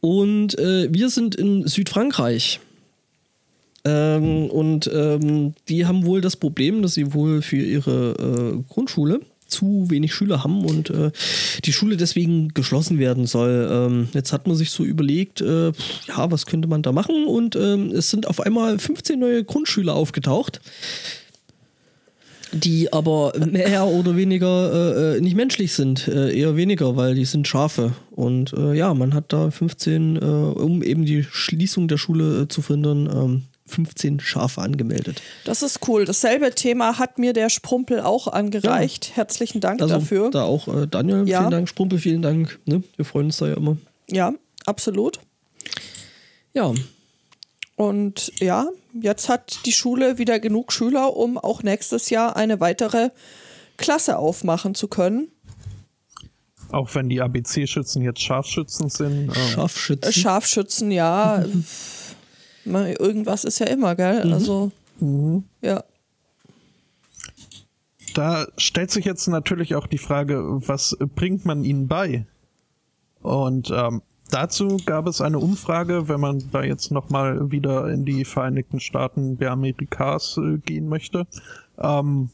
Und äh, wir sind in Südfrankreich. Ähm, und ähm, die haben wohl das Problem, dass sie wohl für ihre äh, Grundschule zu wenig Schüler haben und äh, die Schule deswegen geschlossen werden soll. Ähm, jetzt hat man sich so überlegt, äh, ja, was könnte man da machen? Und ähm, es sind auf einmal 15 neue Grundschüler aufgetaucht die aber mehr oder weniger äh, äh, nicht menschlich sind, äh, eher weniger, weil die sind Schafe. Und äh, ja, man hat da 15, äh, um eben die Schließung der Schule äh, zu verhindern, ähm, 15 Schafe angemeldet. Das ist cool. Dasselbe Thema hat mir der Sprumpel auch angereicht. Ja. Herzlichen Dank also, dafür. Da auch äh, Daniel, ja. vielen Dank. Sprumpel, vielen Dank. Ne? Wir freuen uns da ja immer. Ja, absolut. Ja. Und ja, jetzt hat die Schule wieder genug Schüler, um auch nächstes Jahr eine weitere Klasse aufmachen zu können. Auch wenn die ABC-Schützen jetzt Scharfschützen sind. Ähm Scharfschützen. Scharfschützen, ja. (laughs) Irgendwas ist ja immer, gell? Mhm. Also, mhm. ja. Da stellt sich jetzt natürlich auch die Frage, was bringt man ihnen bei? Und ähm, dazu gab es eine Umfrage, wenn man da jetzt nochmal wieder in die Vereinigten Staaten der Amerikas äh, gehen möchte, ähm,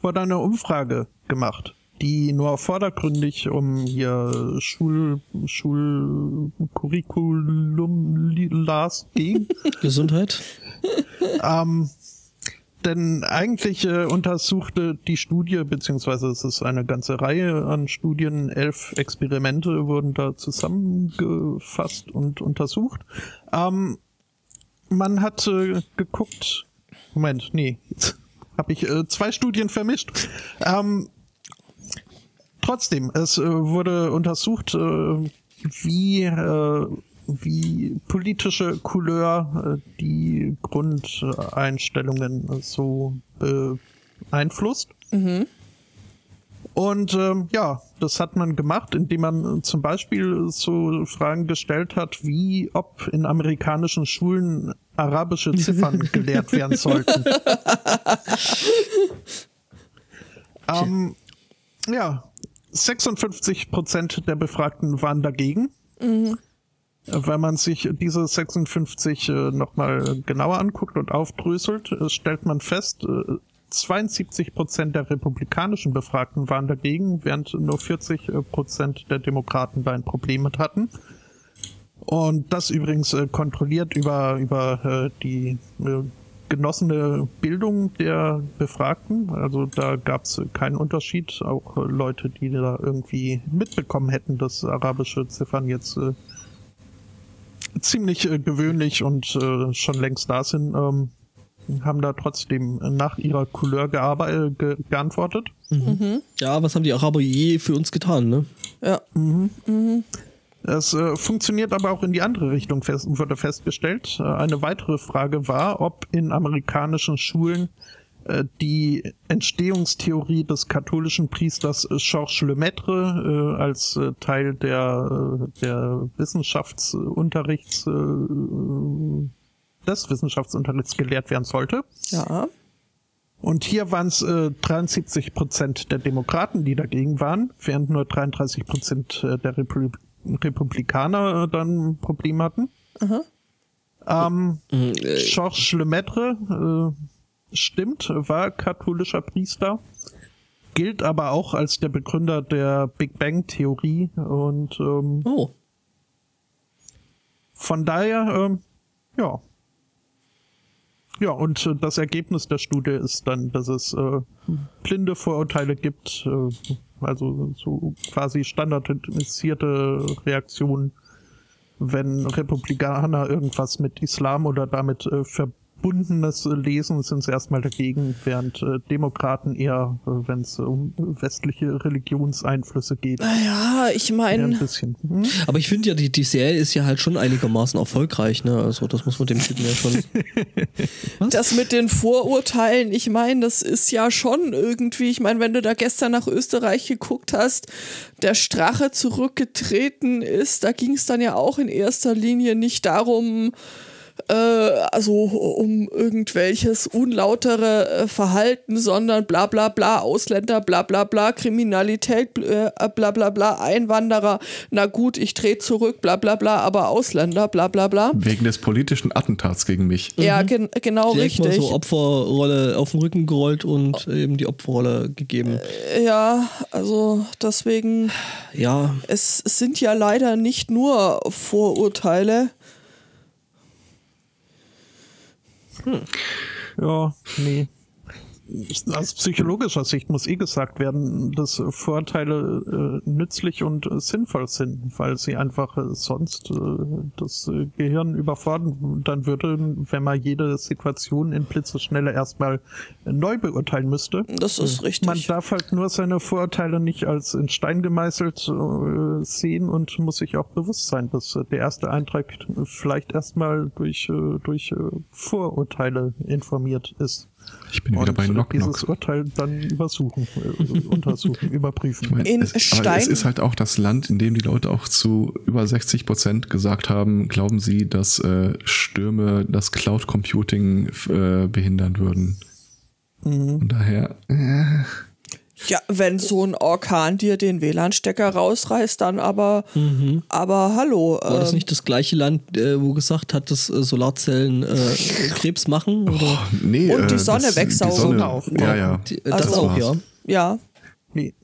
wurde eine Umfrage gemacht die nur vordergründig um ihr Schul Schulcurriculum las ging. (laughs) Gesundheit. ähm, denn eigentlich äh, untersuchte die Studie, beziehungsweise es ist eine ganze Reihe an Studien, elf Experimente wurden da zusammengefasst und untersucht. Ähm, man hat äh, geguckt. Moment, nee, jetzt (laughs) habe ich äh, zwei Studien vermischt. Ähm, trotzdem, es äh, wurde untersucht, äh, wie, äh, wie politische Couleur äh, die Grundeinstellungen so beeinflusst. Mhm. Und ähm, ja, das hat man gemacht, indem man zum Beispiel so Fragen gestellt hat, wie ob in amerikanischen Schulen arabische Ziffern (laughs) gelehrt werden sollten. (laughs) ähm, ja, 56 Prozent der Befragten waren dagegen. Mhm. Wenn man sich diese 56 äh, nochmal genauer anguckt und aufdröselt, äh, stellt man fest, äh, 72 Prozent der republikanischen Befragten waren dagegen, während nur 40 äh, Prozent der Demokraten da ein Problem mit hatten. Und das übrigens äh, kontrolliert über, über äh, die äh, genossene Bildung der Befragten. Also da gab es keinen Unterschied. Auch äh, Leute, die da irgendwie mitbekommen hätten, dass arabische Ziffern jetzt äh, ziemlich gewöhnlich und schon längst da sind, ähm, haben da trotzdem nach ihrer Couleur ge geantwortet. Mhm. Ja, was haben die Araber je für uns getan, ne? Ja. Mhm. Es äh, funktioniert aber auch in die andere Richtung, fest, wurde festgestellt. Äh, eine weitere Frage war, ob in amerikanischen Schulen äh, die Entstehungstheorie des katholischen Priesters Georges Lemaitre äh, als äh, Teil der, äh, der Wissenschaftsunterrichts des Wissenschaftsunterrichts gelehrt werden sollte. Ja. Und hier waren es äh, 73 Prozent der Demokraten, die dagegen waren, während nur 33 Prozent äh, der Republik Republikaner äh, dann ein Problem hatten. Aha. Ähm, mhm, Georges Lemaitre äh, stimmt, war katholischer Priester, gilt aber auch als der Begründer der Big Bang Theorie und ähm, oh. von daher, ähm, ja, ja, und äh, das Ergebnis der Studie ist dann, dass es äh, blinde Vorurteile gibt, äh, also so quasi standardisierte Reaktionen, wenn Republikaner irgendwas mit Islam oder damit äh, verbinden bundenes Lesen sind sie erstmal dagegen, während äh, Demokraten eher, äh, wenn es um westliche Religionseinflüsse geht. Ja, ich meine. Hm? Aber ich finde ja, die, die Serie ist ja halt schon einigermaßen erfolgreich, ne? Also das muss man dem Typen ja schon. (laughs) Was? Das mit den Vorurteilen, ich meine, das ist ja schon irgendwie, ich meine, wenn du da gestern nach Österreich geguckt hast, der Strache zurückgetreten ist, da ging es dann ja auch in erster Linie nicht darum, äh, also um irgendwelches unlautere äh, Verhalten, sondern bla bla bla, Ausländer, bla bla bla, Kriminalität, äh, bla bla bla, Einwanderer, na gut, ich drehe zurück, bla bla bla, aber Ausländer, bla bla bla. Wegen des politischen Attentats gegen mich. Ja, mhm. gen genau Direkt richtig. Mal so Opferrolle auf den Rücken gerollt und eben die Opferrolle gegeben. Äh, ja, also deswegen. Ja. Es, es sind ja leider nicht nur Vorurteile. Hm. Ja, nee aus psychologischer Sicht muss eh gesagt werden, dass Vorteile äh, nützlich und äh, sinnvoll sind, weil sie einfach äh, sonst äh, das äh, Gehirn überfordern dann würde, wenn man jede Situation in Blitzeschnelle erstmal neu beurteilen müsste. Das ist richtig. Man darf halt nur seine Vorurteile nicht als in Stein gemeißelt äh, sehen und muss sich auch bewusst sein, dass der erste Eintrag vielleicht erstmal durch, durch Vorurteile informiert ist. Ich bin wieder bei Knock Knock. Dieses Urteil dann übersuchen, äh, untersuchen, (laughs) überprüfen. Ich mein, in es, Stein. Aber es ist halt auch das Land, in dem die Leute auch zu über 60 Prozent gesagt haben, glauben sie, dass äh, Stürme das Cloud Computing äh, behindern würden. Mhm. Von daher. Äh, ja, wenn so ein Orkan dir den WLAN-Stecker rausreißt, dann aber, mhm. aber hallo. War das ähm, nicht das gleiche Land, äh, wo gesagt hat, dass äh, Solarzellen äh, Krebs machen? Oder? Oh, nee, Und die Sonne das, wegsaugen. Die Sonne, auch. Ja, ja. Die, das also, auch, ja. Ja. Nee.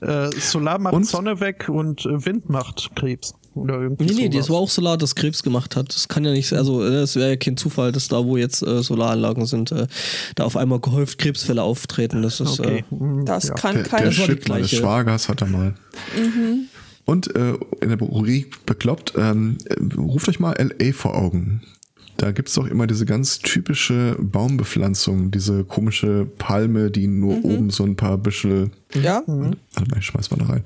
Äh, Solar macht und? Sonne weg und äh, Wind macht Krebs. Oder irgendwie nee, nee, das war auch Solar, das Krebs gemacht hat. Das kann ja nicht, also es wäre ja kein Zufall, dass da, wo jetzt äh, Solaranlagen sind, äh, da auf einmal gehäuft Krebsfälle auftreten. Das ist, okay. äh, das ja. kann kein Der, der Chip meines Schwagers hat er mal. Mhm. Und äh, in der Rubrik bekloppt, ähm, ruft euch mal LA vor Augen. Da gibt es doch immer diese ganz typische Baumbepflanzung, diese komische Palme, die nur oben so ein paar Büschel. Ja, Warte mal, ich schmeiß mal da rein.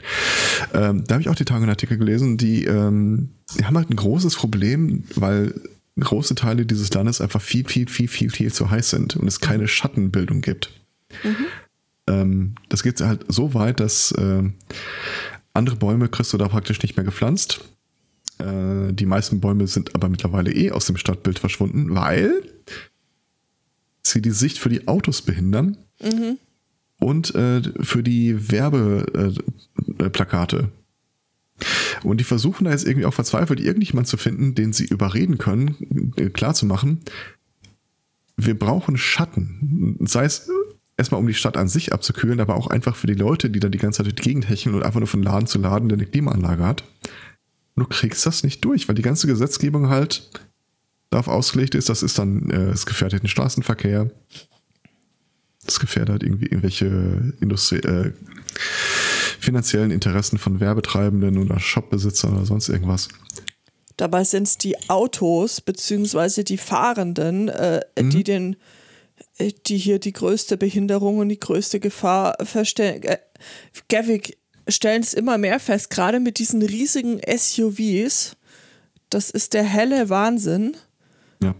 Ähm, da habe ich auch die Tage einen Artikel gelesen, die, ähm, die haben halt ein großes Problem, weil große Teile dieses Landes einfach viel, viel, viel, viel, viel zu heiß sind und es keine Schattenbildung gibt. Ähm, das geht halt so weit, dass ähm, andere Bäume kriegst du da praktisch nicht mehr gepflanzt. Äh, die meisten Bäume sind aber mittlerweile eh aus dem Stadtbild verschwunden, weil sie die Sicht für die Autos behindern und äh, für die Werbeplakate. Äh, Plakate. Und die versuchen da jetzt irgendwie auch verzweifelt irgendjemand zu finden, den sie überreden können, äh, klarzumachen, wir brauchen Schatten. Sei es erstmal um die Stadt an sich abzukühlen, aber auch einfach für die Leute, die da die ganze Zeit durch die Gegend hecheln und einfach nur von Laden zu Laden, der eine Klimaanlage hat. Du kriegst das nicht durch, weil die ganze Gesetzgebung halt darauf ausgelegt ist, das ist dann, äh, es gefährdet den Straßenverkehr. Das gefährdet irgendwie irgendwelche Industrie, äh, finanziellen Interessen von Werbetreibenden oder Shopbesitzern oder sonst irgendwas. dabei sind es die Autos beziehungsweise die Fahrenden, äh, die den, äh, die hier die größte Behinderung und die größte Gefahr verstellen. Äh, Gavik stellen es immer mehr fest, gerade mit diesen riesigen SUVs. Das ist der helle Wahnsinn. Ja.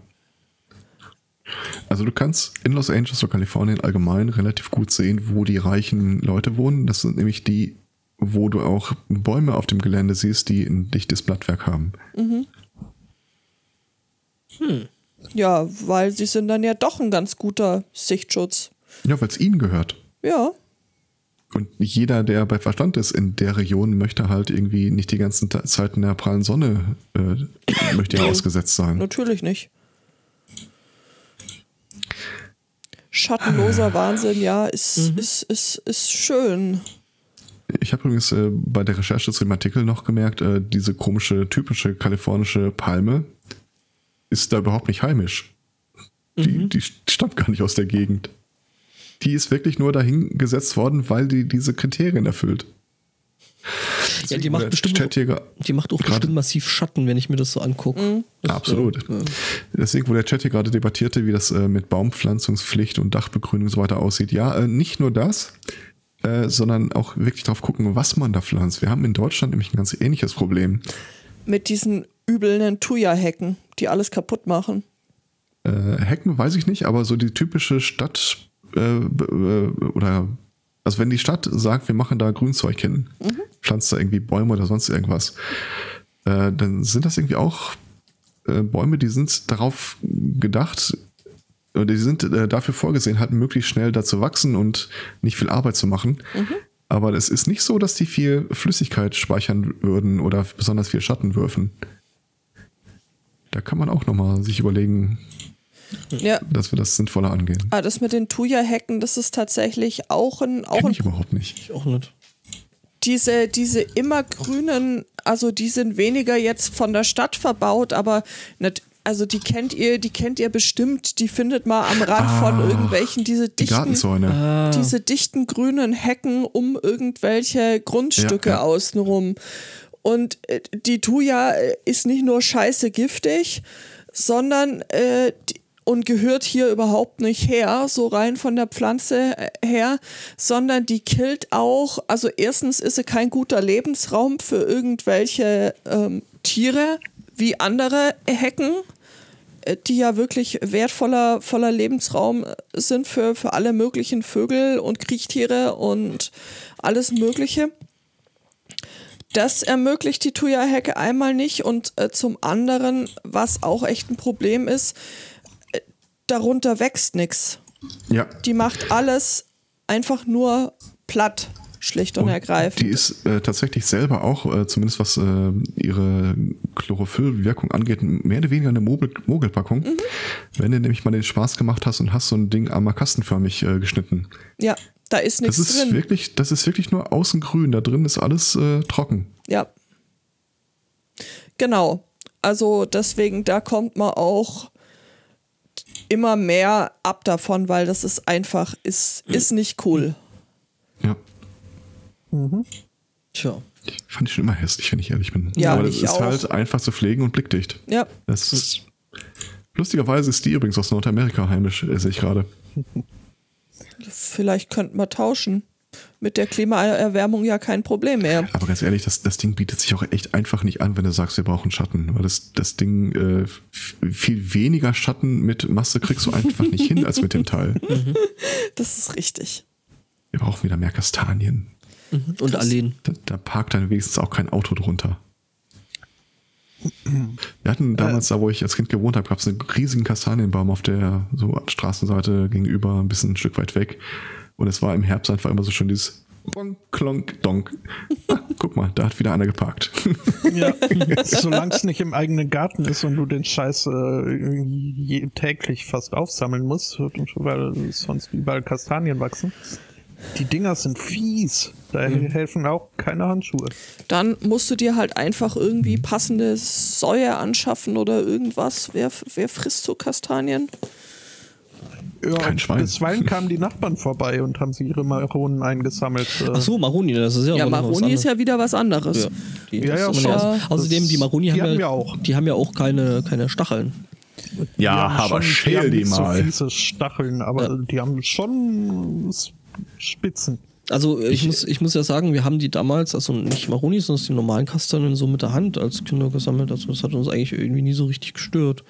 Also du kannst in Los Angeles oder Kalifornien allgemein relativ gut sehen, wo die reichen Leute wohnen. Das sind nämlich die, wo du auch Bäume auf dem Gelände siehst, die ein dichtes Blattwerk haben. Ja, weil sie sind dann ja doch ein ganz guter Sichtschutz. Ja, weil es ihnen gehört. Ja, Und jeder, der bei Verstand ist in der Region, möchte halt irgendwie nicht die ganze Ta- Zeit in der prallen Sonne äh, möchte ja ausgesetzt sein. natürlich nicht. Schattenloser Wahnsinn, ja, ist, ist, ist, ist schön. Ich habe übrigens äh, bei der Recherche zu dem Artikel noch gemerkt, äh, diese komische, typische kalifornische Palme ist da überhaupt nicht heimisch. Die, die stammt gar nicht aus der Gegend. Die ist wirklich nur dahin gesetzt worden, weil die diese Kriterien erfüllt. Ja, die macht bestimmt Die macht auch bestimmt massiv Schatten, wenn ich mir das so angucke. Das, Absolut. äh, Deswegen, wo der Chat hier gerade debattierte, wie das äh, mit Baumpflanzungspflicht und Dachbegrünung und so weiter aussieht. Ja, äh, nicht nur das, äh, sondern auch wirklich drauf gucken, was man da pflanzt. Wir haben in Deutschland nämlich ein ganz ähnliches Problem. Mit diesen übelnen Thuja-Hecken, die alles kaputt machen. Äh, Hecken weiß ich nicht, aber so die typische Stadt äh, äh, oder also wenn die Stadt sagt, wir machen da Grünzeug hin, pflanzt da irgendwie Bäume oder sonst irgendwas, äh, dann sind das irgendwie auch äh, Bäume, die sind darauf gedacht, oder die sind äh, dafür vorgesehen, halt möglichst schnell da zu wachsen und nicht viel Arbeit zu machen. Aber es ist nicht so, dass die viel Flüssigkeit speichern würden oder besonders viel Schatten würfen. Da kann man auch nochmal sich überlegen, Ja, dass wir das sinnvoller angehen. ah, das mit den Thuja-Hecken, das ist tatsächlich auch ein, auch Kenn ein ich überhaupt nicht. ich auch nicht. diese, diese immergrünen, also die sind weniger jetzt von der Stadt verbaut, aber nicht, also die kennt ihr, die kennt ihr bestimmt, die findet man am Rand Ah, von irgendwelchen, diese Die dichten, Gartenzäune. diese dichten grünen Hecken um irgendwelche Grundstücke Ja, ja. außenrum. Und äh, die Thuja äh, ist nicht nur scheiße giftig, sondern äh, die, und gehört hier überhaupt nicht her, so rein von der Pflanze äh, her, sondern die killt auch, also erstens ist sie kein guter Lebensraum für irgendwelche ähm, Tiere wie andere Hecken, äh, die ja wirklich wertvoller voller Lebensraum äh, sind für, für alle möglichen Vögel und Kriechtiere und alles Mögliche. Das ermöglicht die Thuja-Hecke einmal nicht und äh, zum anderen, was auch echt ein Problem ist, darunter wächst nichts. Ja. Die macht alles einfach nur platt, schlicht und, Und ergreifend. Die ist äh, tatsächlich selber auch, äh, zumindest was äh, ihre Chlorophyllwirkung angeht, mehr oder weniger eine Mogel Mogelpackung. Mhm. Wenn du nämlich mal den Spaß gemacht hast und hast so ein Ding einmal kastenförmig äh, geschnitten. ja, da ist nichts Das ist drin. wirklich, das ist wirklich nur außen grün. Da drin ist alles äh, trocken. Ja. Genau. Also deswegen, da kommt man auch immer mehr ab davon, weil das ist einfach, ist, ist nicht cool. Ja. Tja. Fand ich schon immer hässlich, wenn ich ehrlich bin. Ja, Aber das ich ist auch. halt einfach zu pflegen und blickdicht. Ja. Das ist Lustigerweise ist die übrigens aus Nordamerika heimisch, äh, sehe ich gerade. (laughs) Vielleicht könnten wir tauschen. Mit der Klimaerwärmung ja kein Problem mehr. Aber ganz ehrlich, das, das Ding bietet sich auch echt einfach nicht an, wenn du sagst, wir brauchen Schatten. Weil das, das Ding, äh, viel weniger Schatten mit Masse kriegst du einfach nicht hin als mit dem Teil. (laughs) Das ist richtig. Wir brauchen wieder mehr Kastanien. Und Alleen. Da, da parkt dann wenigstens auch kein Auto drunter. Wir hatten damals, da wo ich als Kind gewohnt habe, gab es einen riesigen Kastanienbaum auf der so Straßenseite gegenüber, ein bisschen ein Stück weit weg. Und es war im Herbst einfach immer so schön dieses Bonk, Klonk, Donk. Ah, guck mal, da hat wieder einer geparkt. (laughs) Ja, (laughs) solange es nicht im eigenen Garten ist und du den Scheiß äh, täglich fast aufsammeln musst, weil sonst überall Kastanien wachsen. Die Dinger sind fies. Da helfen auch keine Handschuhe. Dann musst du dir halt einfach irgendwie passende Säue anschaffen oder irgendwas. Wer, wer frisst so Kastanien? Ja, Kein Schwein. Bisweilen kamen die Nachbarn vorbei und haben sie ihre Maronen eingesammelt. Äh, Ach so, Maroni, das ist ja, Ja, aber Maroni ist anderes. ja wieder was anderes. Ja, die, Ja, ja, aus- Außerdem, die Maroni Die haben, ja, wir auch. die haben ja auch keine, keine Stacheln. die haben schon- die haben nicht So mal. fiese Stacheln, aber Ja. die haben schon Spitzen. Also ich, muss, ich muss ja sagen, wir haben die damals, also nicht Maroni, sondern die normalen Kastanien so mit der Hand als Kinder gesammelt. Also das hat uns eigentlich irgendwie nie so richtig gestört.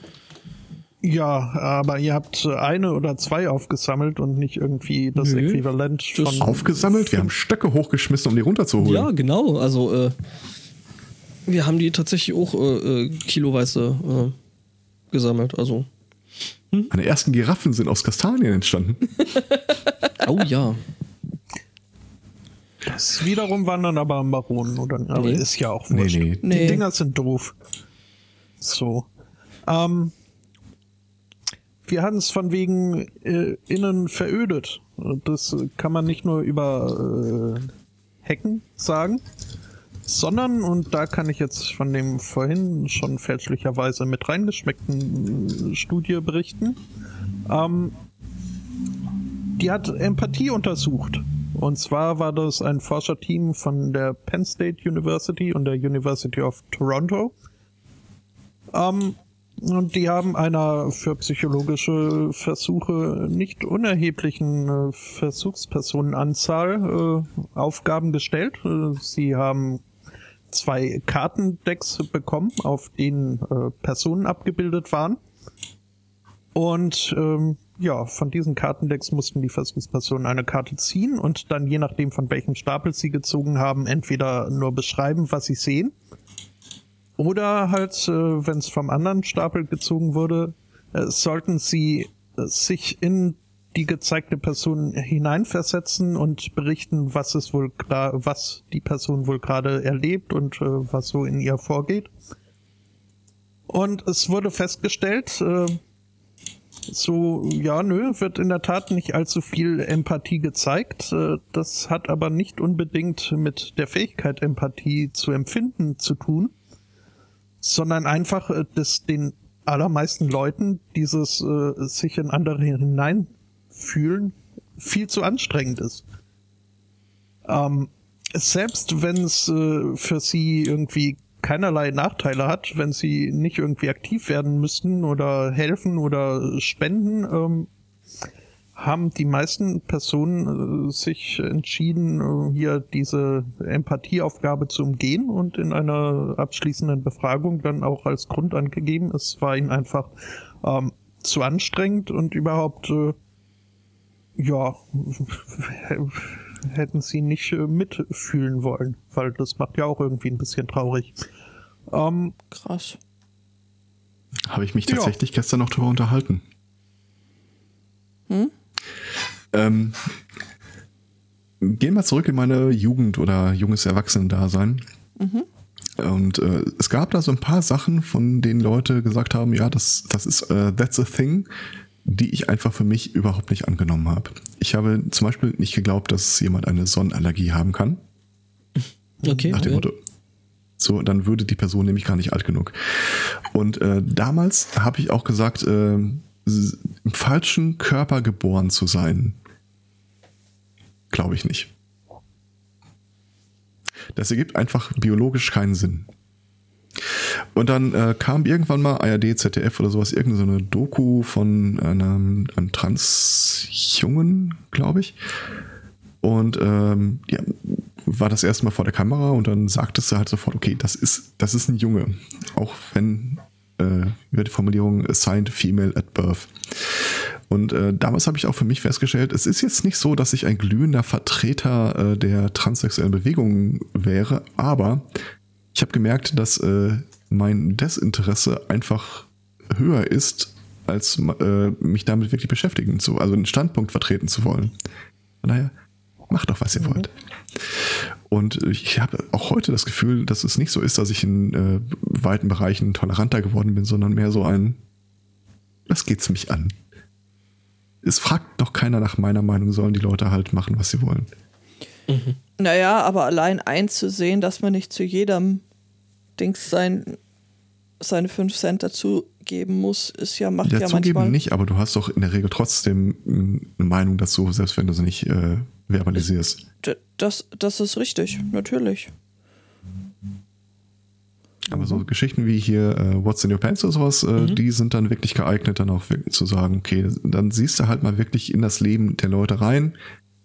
Ja, aber ihr habt eine oder zwei aufgesammelt und nicht irgendwie das Nö, Äquivalent das- von. Aufgesammelt, wir haben Stöcke hochgeschmissen, um die runterzuholen. Ja, genau. Also äh, wir haben die tatsächlich auch äh, äh, kiloweise äh, gesammelt. Also, Meine ersten Giraffen sind aus Kastanien entstanden. (laughs) oh ja. Das wiederum waren dann aber Maronen, oder? Aber Nee. ist ja auch Nee, wurscht. nee. Die Nee. Dinger sind doof. So. Ähm, wir hatten es von wegen äh, innen verödet. Das kann man nicht nur über äh, Hecken sagen, sondern, und da kann ich jetzt von dem vorhin schon fälschlicherweise mit reingeschmeckten äh, Studie berichten, ähm, die hat Empathie untersucht. Und zwar war das ein Forscherteam von der Penn State University und der University of Toronto. Ähm, und die haben einer für psychologische Versuche nicht unerheblichen äh, Versuchspersonenanzahl äh, Aufgaben gestellt. Äh, sie haben zwei Kartendecks bekommen, auf denen äh, Personen abgebildet waren. Und ähm, ja, von diesen Kartendecks mussten die Versuchspersonen eine Karte ziehen und dann je nachdem von welchem Stapel sie gezogen haben, entweder nur beschreiben, was sie sehen, oder halt, äh, wenn es vom anderen Stapel gezogen wurde, äh, sollten sie äh, sich in die gezeigte Person hineinversetzen und berichten, was es wohl was die Person wohl gerade erlebt und äh, was so in ihr vorgeht. Und es wurde festgestellt, so, ja, nö, wird in der Tat nicht allzu viel Empathie gezeigt. Das hat aber nicht unbedingt mit der Fähigkeit, Empathie zu empfinden, zu tun, sondern einfach, äh, dass den allermeisten Leuten dieses äh, sich in andere hineinfühlen viel zu anstrengend ist. Ähm, selbst wenn es äh, für sie irgendwie keinerlei Nachteile hat, wenn sie nicht irgendwie aktiv werden müssten oder helfen oder spenden, ähm, haben die meisten Personen äh, sich entschieden, äh, hier diese Empathieaufgabe zu umgehen und in einer abschließenden Befragung dann auch als Grund angegeben, es war ihnen einfach ähm, zu anstrengend und überhaupt äh, ja, (laughs) hätten sie nicht äh, mitfühlen wollen, weil das macht ja auch irgendwie ein bisschen traurig. Ähm, Krass. Habe ich mich Ja. tatsächlich gestern noch darüber unterhalten. Ähm, gehen wir zurück in meine Jugend oder junges Erwachsenendasein. Und äh, es gab da so ein paar Sachen, von denen Leute gesagt haben, ja, das, das ist äh, that's a thing, die ich einfach für mich überhaupt nicht angenommen habe. Ich habe zum Beispiel nicht geglaubt, dass jemand eine Sonnenallergie haben kann. Okay. Nach dem ja. Motto, so, dann würde die Person nämlich gar nicht alt genug. Und äh, damals habe ich auch gesagt, äh, im falschen Körper geboren zu sein, glaube ich nicht. Das ergibt einfach biologisch keinen Sinn. Und dann äh, kam irgendwann mal ARD, ZDF oder sowas, irgendeine Doku von einem, einem Trans-Jungen, glaube ich. Und ähm, ja, war das erste Mal vor der Kamera und dann sagtest du halt sofort, okay, das ist, das ist ein Junge. Auch wenn äh, über die Formulierung assigned female at birth. Und äh, damals habe ich auch für mich festgestellt, es ist jetzt nicht so, dass ich ein glühender Vertreter äh, der transsexuellen Bewegung wäre, aber ich habe gemerkt, dass äh, mein Desinteresse einfach höher ist, als äh, mich damit wirklich beschäftigen zu, also einen Standpunkt vertreten zu wollen. Von daher, macht doch, was ihr wollt. Und ich habe auch heute das Gefühl, dass es nicht so ist, dass ich in äh, weiten Bereichen toleranter geworden bin, sondern mehr so ein, was geht's mich an? Es fragt doch keiner nach meiner Meinung, sollen die Leute halt machen, was sie wollen. Naja, aber allein einzusehen, dass man nicht zu jedem Dings sein, seine 5 Cent dazu geben muss, ist ja, macht Ja, ja zugeben manchmal. nicht, aber du hast doch in der Regel trotzdem mh, eine Meinung dazu, selbst wenn du sie nicht äh, verbalisierst. Das, das ist richtig, natürlich. Aber so Geschichten wie hier äh, What's in Your Pants oder sowas, äh, Mhm. die sind dann wirklich geeignet, dann auch wirklich zu sagen, okay, dann siehst du halt mal wirklich in das Leben der Leute rein.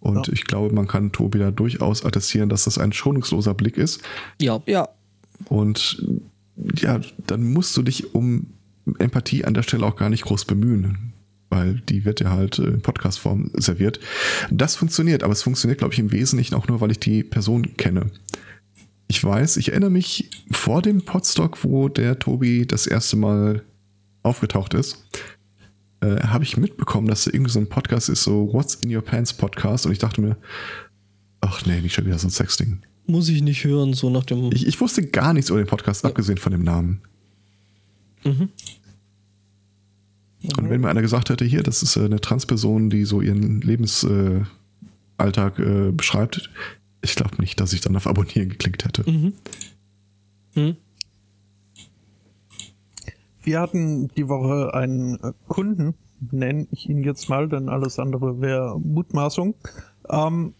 Und Ja. ich glaube, man kann Tobi da durchaus attestieren, dass das ein schonungsloser Blick ist. Ja. Ja, Und ja, dann musst du dich um Empathie an der Stelle auch gar nicht groß bemühen, weil die wird ja halt äh, in Podcast-Form serviert. Das funktioniert, aber es funktioniert, glaube ich, im Wesentlichen auch nur, weil ich die Person kenne. Ich weiß, ich erinnere mich vor dem Podstock, wo der Tobi das erste Mal aufgetaucht ist, äh, habe ich mitbekommen, dass da irgendwie so ein Podcast ist, so What's in Your Pants Podcast. Und ich dachte mir, ach nee, nicht schon wieder so ein Sexding. Muss ich nicht hören, so nach dem. Ich, ich wusste gar nichts über den Podcast, abgesehen von dem Namen. Mhm. Und wenn mir einer gesagt hätte, hier, das ist äh, eine Transperson, die so ihren Lebensalltag äh, äh, beschreibt, ich glaube nicht, dass ich dann auf Abonnieren geklickt hätte. Mhm. Mhm. Wir hatten die Woche einen äh, Kunden, nenne ich ihn jetzt mal, denn alles andere wäre Mutmaßung, ähm,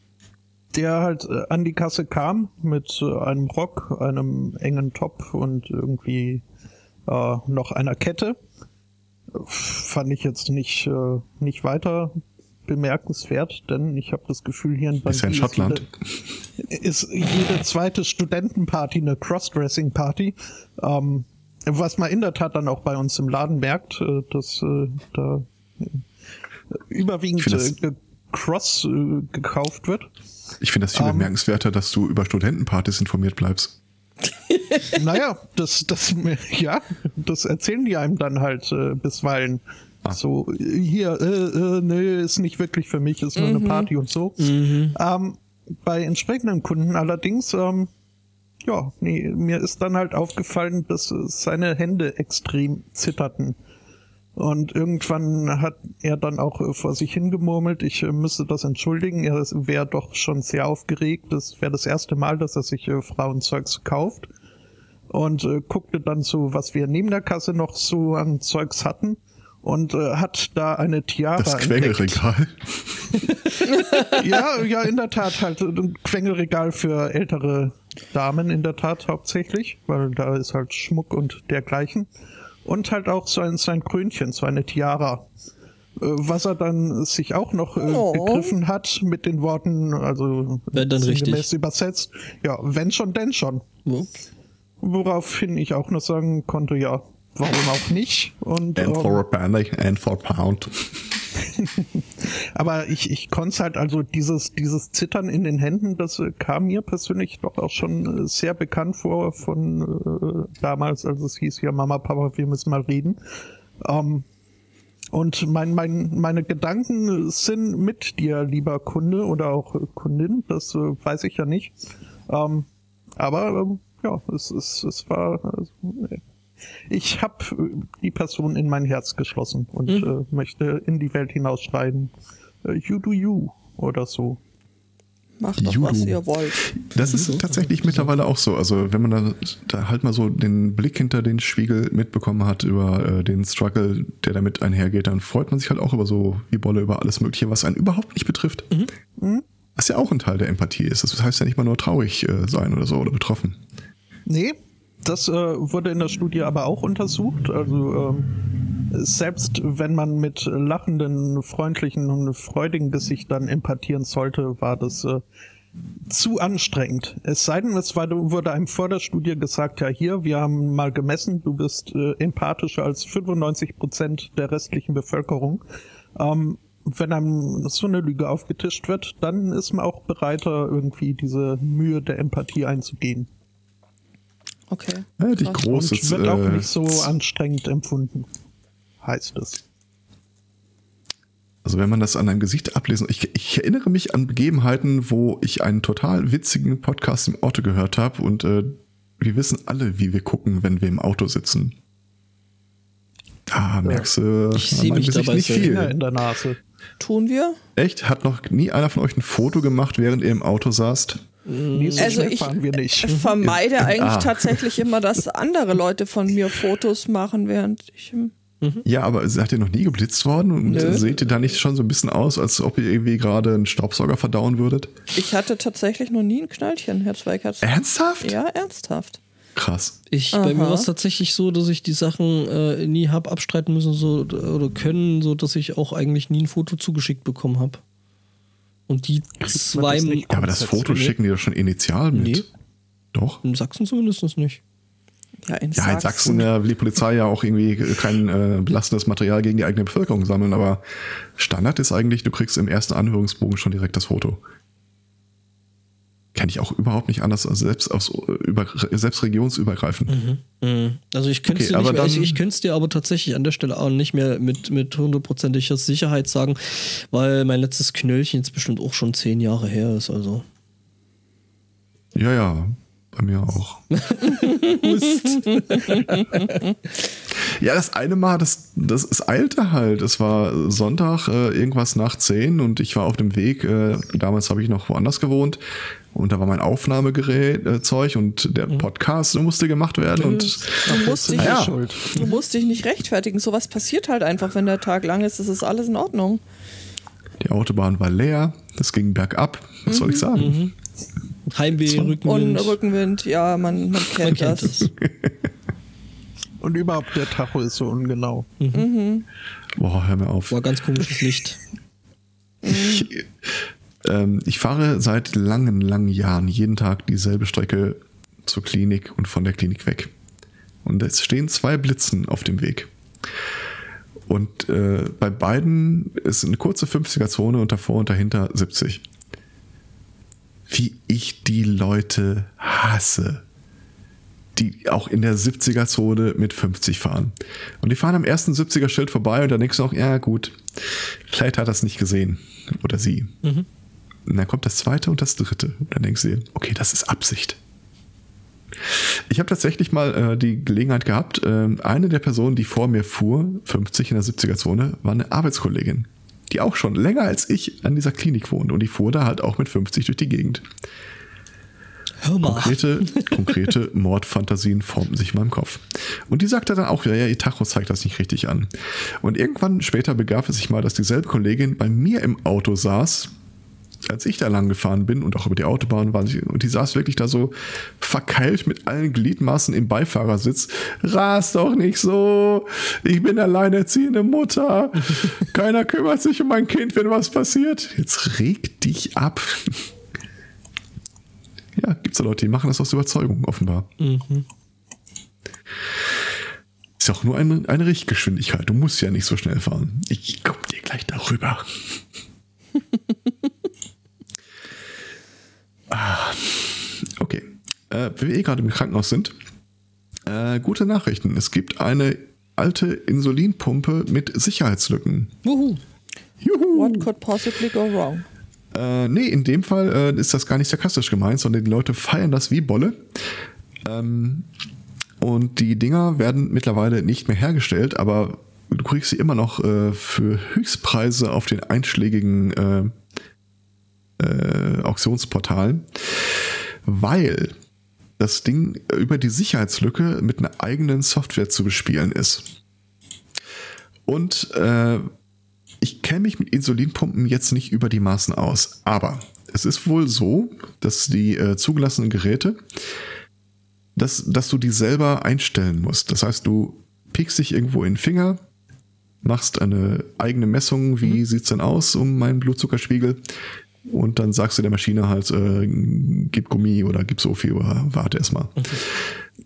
der halt äh, an die Kasse kam mit einem Rock, einem engen Top und irgendwie äh, noch einer Kette. Fand ich jetzt nicht, äh, nicht weiter bemerkenswert, denn ich habe das Gefühl, hier in Ist ja in Bangui Schottland. jede, ist jede zweite Studentenparty eine Crossdressing-Party. Ähm, was man in der Tat dann auch bei uns im Laden merkt, äh, dass äh, da äh, überwiegend das- äh, Cross äh, gekauft wird. Ich finde das viel Ähm. bemerkenswerter, dass du über Studentenpartys informiert bleibst. (laughs) naja, das, das, (laughs) ja, das erzählen die einem dann halt äh, bisweilen. Ah. So, hier, äh, äh, nee, ist nicht wirklich für mich, ist nur eine Party und so. Ähm, bei entsprechenden Kunden allerdings, ähm, ja, nee, mir ist dann halt aufgefallen, dass seine Hände extrem zitterten. Und irgendwann hat er dann auch äh, vor sich hingemurmelt, ich äh, müsste das entschuldigen, er wäre doch schon sehr aufgeregt. Das wäre das erste Mal, dass er sich äh, Frauenzeugs kauft. Und guckte dann so, was wir neben der Kasse noch so an Zeugs hatten. Und äh, hat da eine Tiara Das. Quengelregal. (laughs) Ja, ja, in der Tat halt ein Quengelregal für ältere Damen in der Tat hauptsächlich, weil da ist halt Schmuck und dergleichen. Und halt auch so ein, so ein Krönchen, so eine Tiara. Äh, Was er dann sich auch noch äh, Oh. gegriffen hat mit den Worten, also Wenn dann sinngemäß richtig. übersetzt, ja, wenn schon, denn schon. Ja. Woraufhin ich auch nur sagen konnte, ja, warum auch nicht? Und And ähm, for a penny, and for a pound. (laughs) Aber ich, ich konnte halt also dieses, dieses Zittern in den Händen, das äh, kam mir persönlich doch auch schon äh, sehr bekannt vor von äh, damals, als es hieß, ja Mama, Papa, wir müssen mal reden. Ähm, und mein, mein, meine Gedanken sind mit dir, lieber Kunde oder auch äh, Kundin, das äh, weiß ich ja nicht. Ähm, aber ähm, ja, es, es, es war. Also, ich habe die Person in mein Herz geschlossen und äh, möchte in die Welt hinausschreien. Äh, you do you oder so. macht doch, Judo. was ihr wollt. Das ist tatsächlich mittlerweile auch so. Also wenn man da, da halt mal so den Blick hinter den Spiegel mitbekommen hat über äh, den Struggle, der damit einhergeht, dann freut man sich halt auch über so wie Bolle über alles Mögliche, was einen überhaupt nicht betrifft. Was ja auch ein Teil der Empathie ist. Das heißt ja nicht mal nur traurig äh, sein oder so oder betroffen. Nee, Das äh, wurde in der Studie aber auch untersucht. Also ähm, selbst wenn man mit lachenden, freundlichen und freudigen Gesichtern empathieren sollte, war das äh, zu anstrengend. Es sei denn, es war, wurde einem vor der Studie gesagt, ja hier, wir haben mal gemessen, du bist äh, empathischer als 95 Prozent der restlichen Bevölkerung. Ähm, wenn einem so eine Lüge aufgetischt wird, dann ist man auch bereiter, irgendwie diese Mühe der Empathie einzugehen. Okay. Ja, die große Und wird auch nicht so anstrengend empfunden, heißt es. Also wenn man das an einem Gesicht ablesen, ich, ich erinnere mich an Begebenheiten, wo ich einen total witzigen Podcast im Auto gehört habe und äh, wir wissen alle, wie wir gucken, wenn wir im Auto sitzen. Da merkst du Ich an seh meinem mich Gesicht dabei nicht viel. in der Nase. Tun wir? Echt? Hat noch nie einer von euch ein Foto gemacht, während ihr im Auto saßt? Nee, so Also ich- fahren wir nicht. (laughs) Vermeide eigentlich Ah. tatsächlich immer, dass andere Leute von mir Fotos machen, während ich im Ja, aber seid ihr noch nie geblitzt worden und Nö. seht ihr da nicht schon so ein bisschen aus, als ob ihr irgendwie gerade einen Staubsauger verdauen würdet? Ich hatte tatsächlich noch nie ein Knöllchen, Herr Zweikatz. Ernsthaft? Ja, ernsthaft. Krass. Ich, bei mir war es tatsächlich so, dass ich die Sachen äh, nie hab abstreiten müssen so, oder können, so dass ich auch eigentlich nie ein Foto zugeschickt bekommen habe. Und die zwei das? Ja, aber das Foto Nee. schicken die doch schon initial mit. Nee. Doch. in Sachsen zumindest nicht. Ja, in Ja, in Sachsen äh, will die Polizei ja auch irgendwie kein äh, belastendes Material gegen die eigene Bevölkerung sammeln, aber Standard ist eigentlich, du kriegst im ersten Anhörungsbogen schon direkt das Foto. Kenne ich auch überhaupt nicht anders, als selbst, aus, äh, über, selbst regionsübergreifend. Mhm. Also ich könnte es Okay, dir, es dir aber tatsächlich an der Stelle auch nicht mehr mit, mit hundertprozentiger Sicherheit sagen, weil mein letztes Knöllchen jetzt bestimmt auch schon zehn Jahre her ist. Also. Ja, ja, bei mir auch. (laughs) (laughs) Ja, das eine Mal, das, das es eilte halt. Es war Sonntag, äh, irgendwas nach 10 und ich war auf dem Weg. Äh, damals habe ich noch woanders gewohnt und da war mein Aufnahmegerät äh, Zeug und der Podcast musste gemacht werden und Du musst, dich, Ja. Schuld. du musst dich nicht rechtfertigen. Sowas passiert halt einfach, wenn der Tag lang ist. Das ist alles in Ordnung. die Autobahn war leer. Das ging bergab. Was soll ich sagen? Heimweh, Und Rückenwind. Rückenwind, ja, man, man kennt, Man kennt das. Und überhaupt der Tacho ist so ungenau. Boah, hör mir auf. War ganz komisches Licht. Ich, ähm, ich fahre seit langen, langen Jahren jeden Tag dieselbe Strecke zur Klinik und von der Klinik weg. Und es stehen zwei Blitzen auf dem Weg. Und äh, bei beiden ist eine kurze 50er-Zone und davor und dahinter 70. Wie ich die Leute hasse, die auch in der 70er-Zone mit 50 fahren. Und die fahren am ersten 70er-Schild vorbei und dann denkst du auch, ja gut, vielleicht hat er es nicht gesehen. Oder sie. Und dann kommt das zweite und das dritte. Und dann denkst du dir, okay, das ist Absicht. Ich habe tatsächlich mal äh, die Gelegenheit gehabt, ähm, eine der Personen, die vor mir fuhr, 50 in der 70er-Zone, war eine Arbeitskollegin, die auch schon länger als ich an dieser Klinik wohnt und die fuhr da halt auch mit 50 durch die Gegend. Hör mal. Konkrete, konkrete (laughs) Mordfantasien formten sich in meinem Kopf. Und die sagte dann auch, ja, ja, ihr Tacho zeigt das nicht richtig an. Und irgendwann später begab es sich mal, dass dieselbe Kollegin bei mir im Auto saß, als ich da lang gefahren bin und auch über die Autobahn war sie, und die saß wirklich da so verkeilt mit allen Gliedmaßen im Beifahrersitz. Ras doch nicht so. Ich bin alleinerziehende Mutter. (laughs) Keiner kümmert sich um mein Kind, wenn was passiert. Jetzt reg dich ab. Ja, gibt's da Leute, die machen das aus Überzeugung, offenbar. Ist ja auch nur eine, eine Richtgeschwindigkeit. Du musst ja nicht so schnell fahren. Ich komm dir gleich darüber. (laughs) ah, okay. Äh, wenn wir eh gerade im Krankenhaus sind, äh, gute Nachrichten. Es gibt eine alte Insulinpumpe mit Sicherheitslücken. Wuhu. Juhu! What could possibly go wrong? Äh, nee, in dem Fall äh, ist das gar nicht sarkastisch gemeint, sondern die Leute feiern das wie Bolle. Ähm, und die Dinger werden mittlerweile nicht mehr hergestellt, aber du kriegst sie immer noch äh, für Höchstpreise auf den einschlägigen äh, äh, Auktionsportalen, weil das Ding über die Sicherheitslücke mit einer eigenen Software zu bespielen ist. Und äh, ich kenne mich mit Insulinpumpen jetzt nicht über die Maßen aus, aber es ist wohl so, dass die äh, zugelassenen Geräte dass, dass du die selber einstellen musst. Das heißt, du piekst dich irgendwo in den Finger, machst eine eigene Messung, wie mhm. sieht's denn aus um meinen Blutzuckerspiegel und dann sagst du der Maschine halt, äh, gib Gummi oder gib so viel oder warte erstmal. Mhm.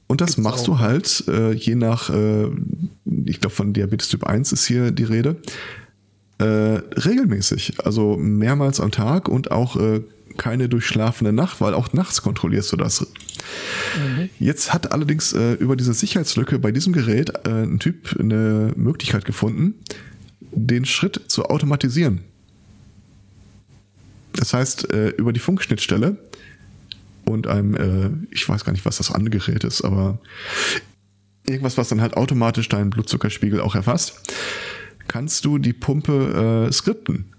Und das Gibt's machst auch. du halt äh, je nach, äh, ich glaube von Diabetes Typ 1 ist hier die Rede, äh, regelmäßig, also mehrmals am Tag und auch äh, keine durchschlafene Nacht, weil auch nachts kontrollierst du das. Mhm. Jetzt hat allerdings äh, über diese Sicherheitslücke bei diesem Gerät äh, ein Typ eine Möglichkeit gefunden, den Schritt zu automatisieren. Das heißt, äh, über die Funkschnittstelle und einem, äh, ich weiß gar nicht, was das andere Gerät ist, aber irgendwas, was dann halt automatisch deinen Blutzuckerspiegel auch erfasst, kannst du die Pumpe äh, skripten.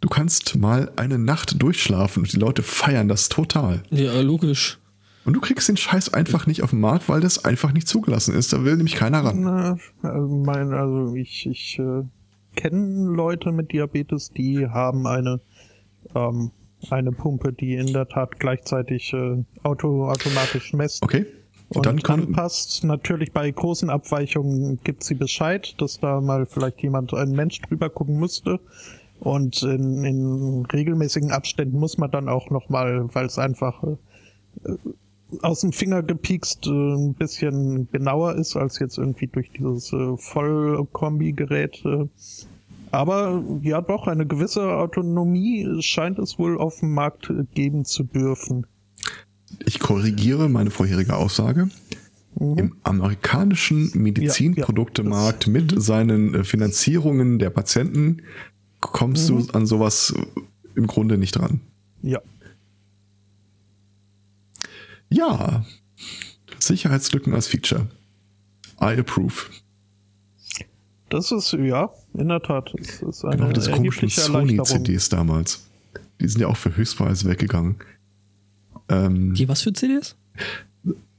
Du kannst mal eine Nacht durchschlafen und die Leute feiern das total. Ja, logisch. Und du kriegst den Scheiß einfach nicht auf den Markt, weil das einfach nicht zugelassen ist. Da will nämlich keiner ran. Na, also, mein, also ich, ich äh, kenne Leute mit Diabetes, die haben eine ähm, eine Pumpe, die in der Tat gleichzeitig äh, auto, automatisch messt. Okay. Und, und dann anpasst. Natürlich bei großen Abweichungen gibt sie Bescheid, dass da mal vielleicht jemand, ein Mensch drüber gucken müsste. Und in, in regelmäßigen Abständen muss man dann auch nochmal, weil es einfach äh, aus dem Finger gepiekst äh, ein bisschen genauer ist als jetzt irgendwie durch dieses äh, Vollkombi-Gerät äh, aber ja doch, eine gewisse Autonomie scheint es wohl auf dem Markt geben zu dürfen. Ich korrigiere meine vorherige Aussage. Mhm. Im amerikanischen Medizinproduktemarkt ja, ja, mit mhm. seinen äh, Finanzierungen der Patienten kommst mhm. du an sowas im Grunde nicht dran. Ja. Ja. Sicherheitslücken als Feature. I approve. Das ist, ja, in der Tat. Das ist eine genau, diese komischen Sony-CDs damals. Die sind ja auch für Höchstpreise weggegangen. Ähm, die was für CDs?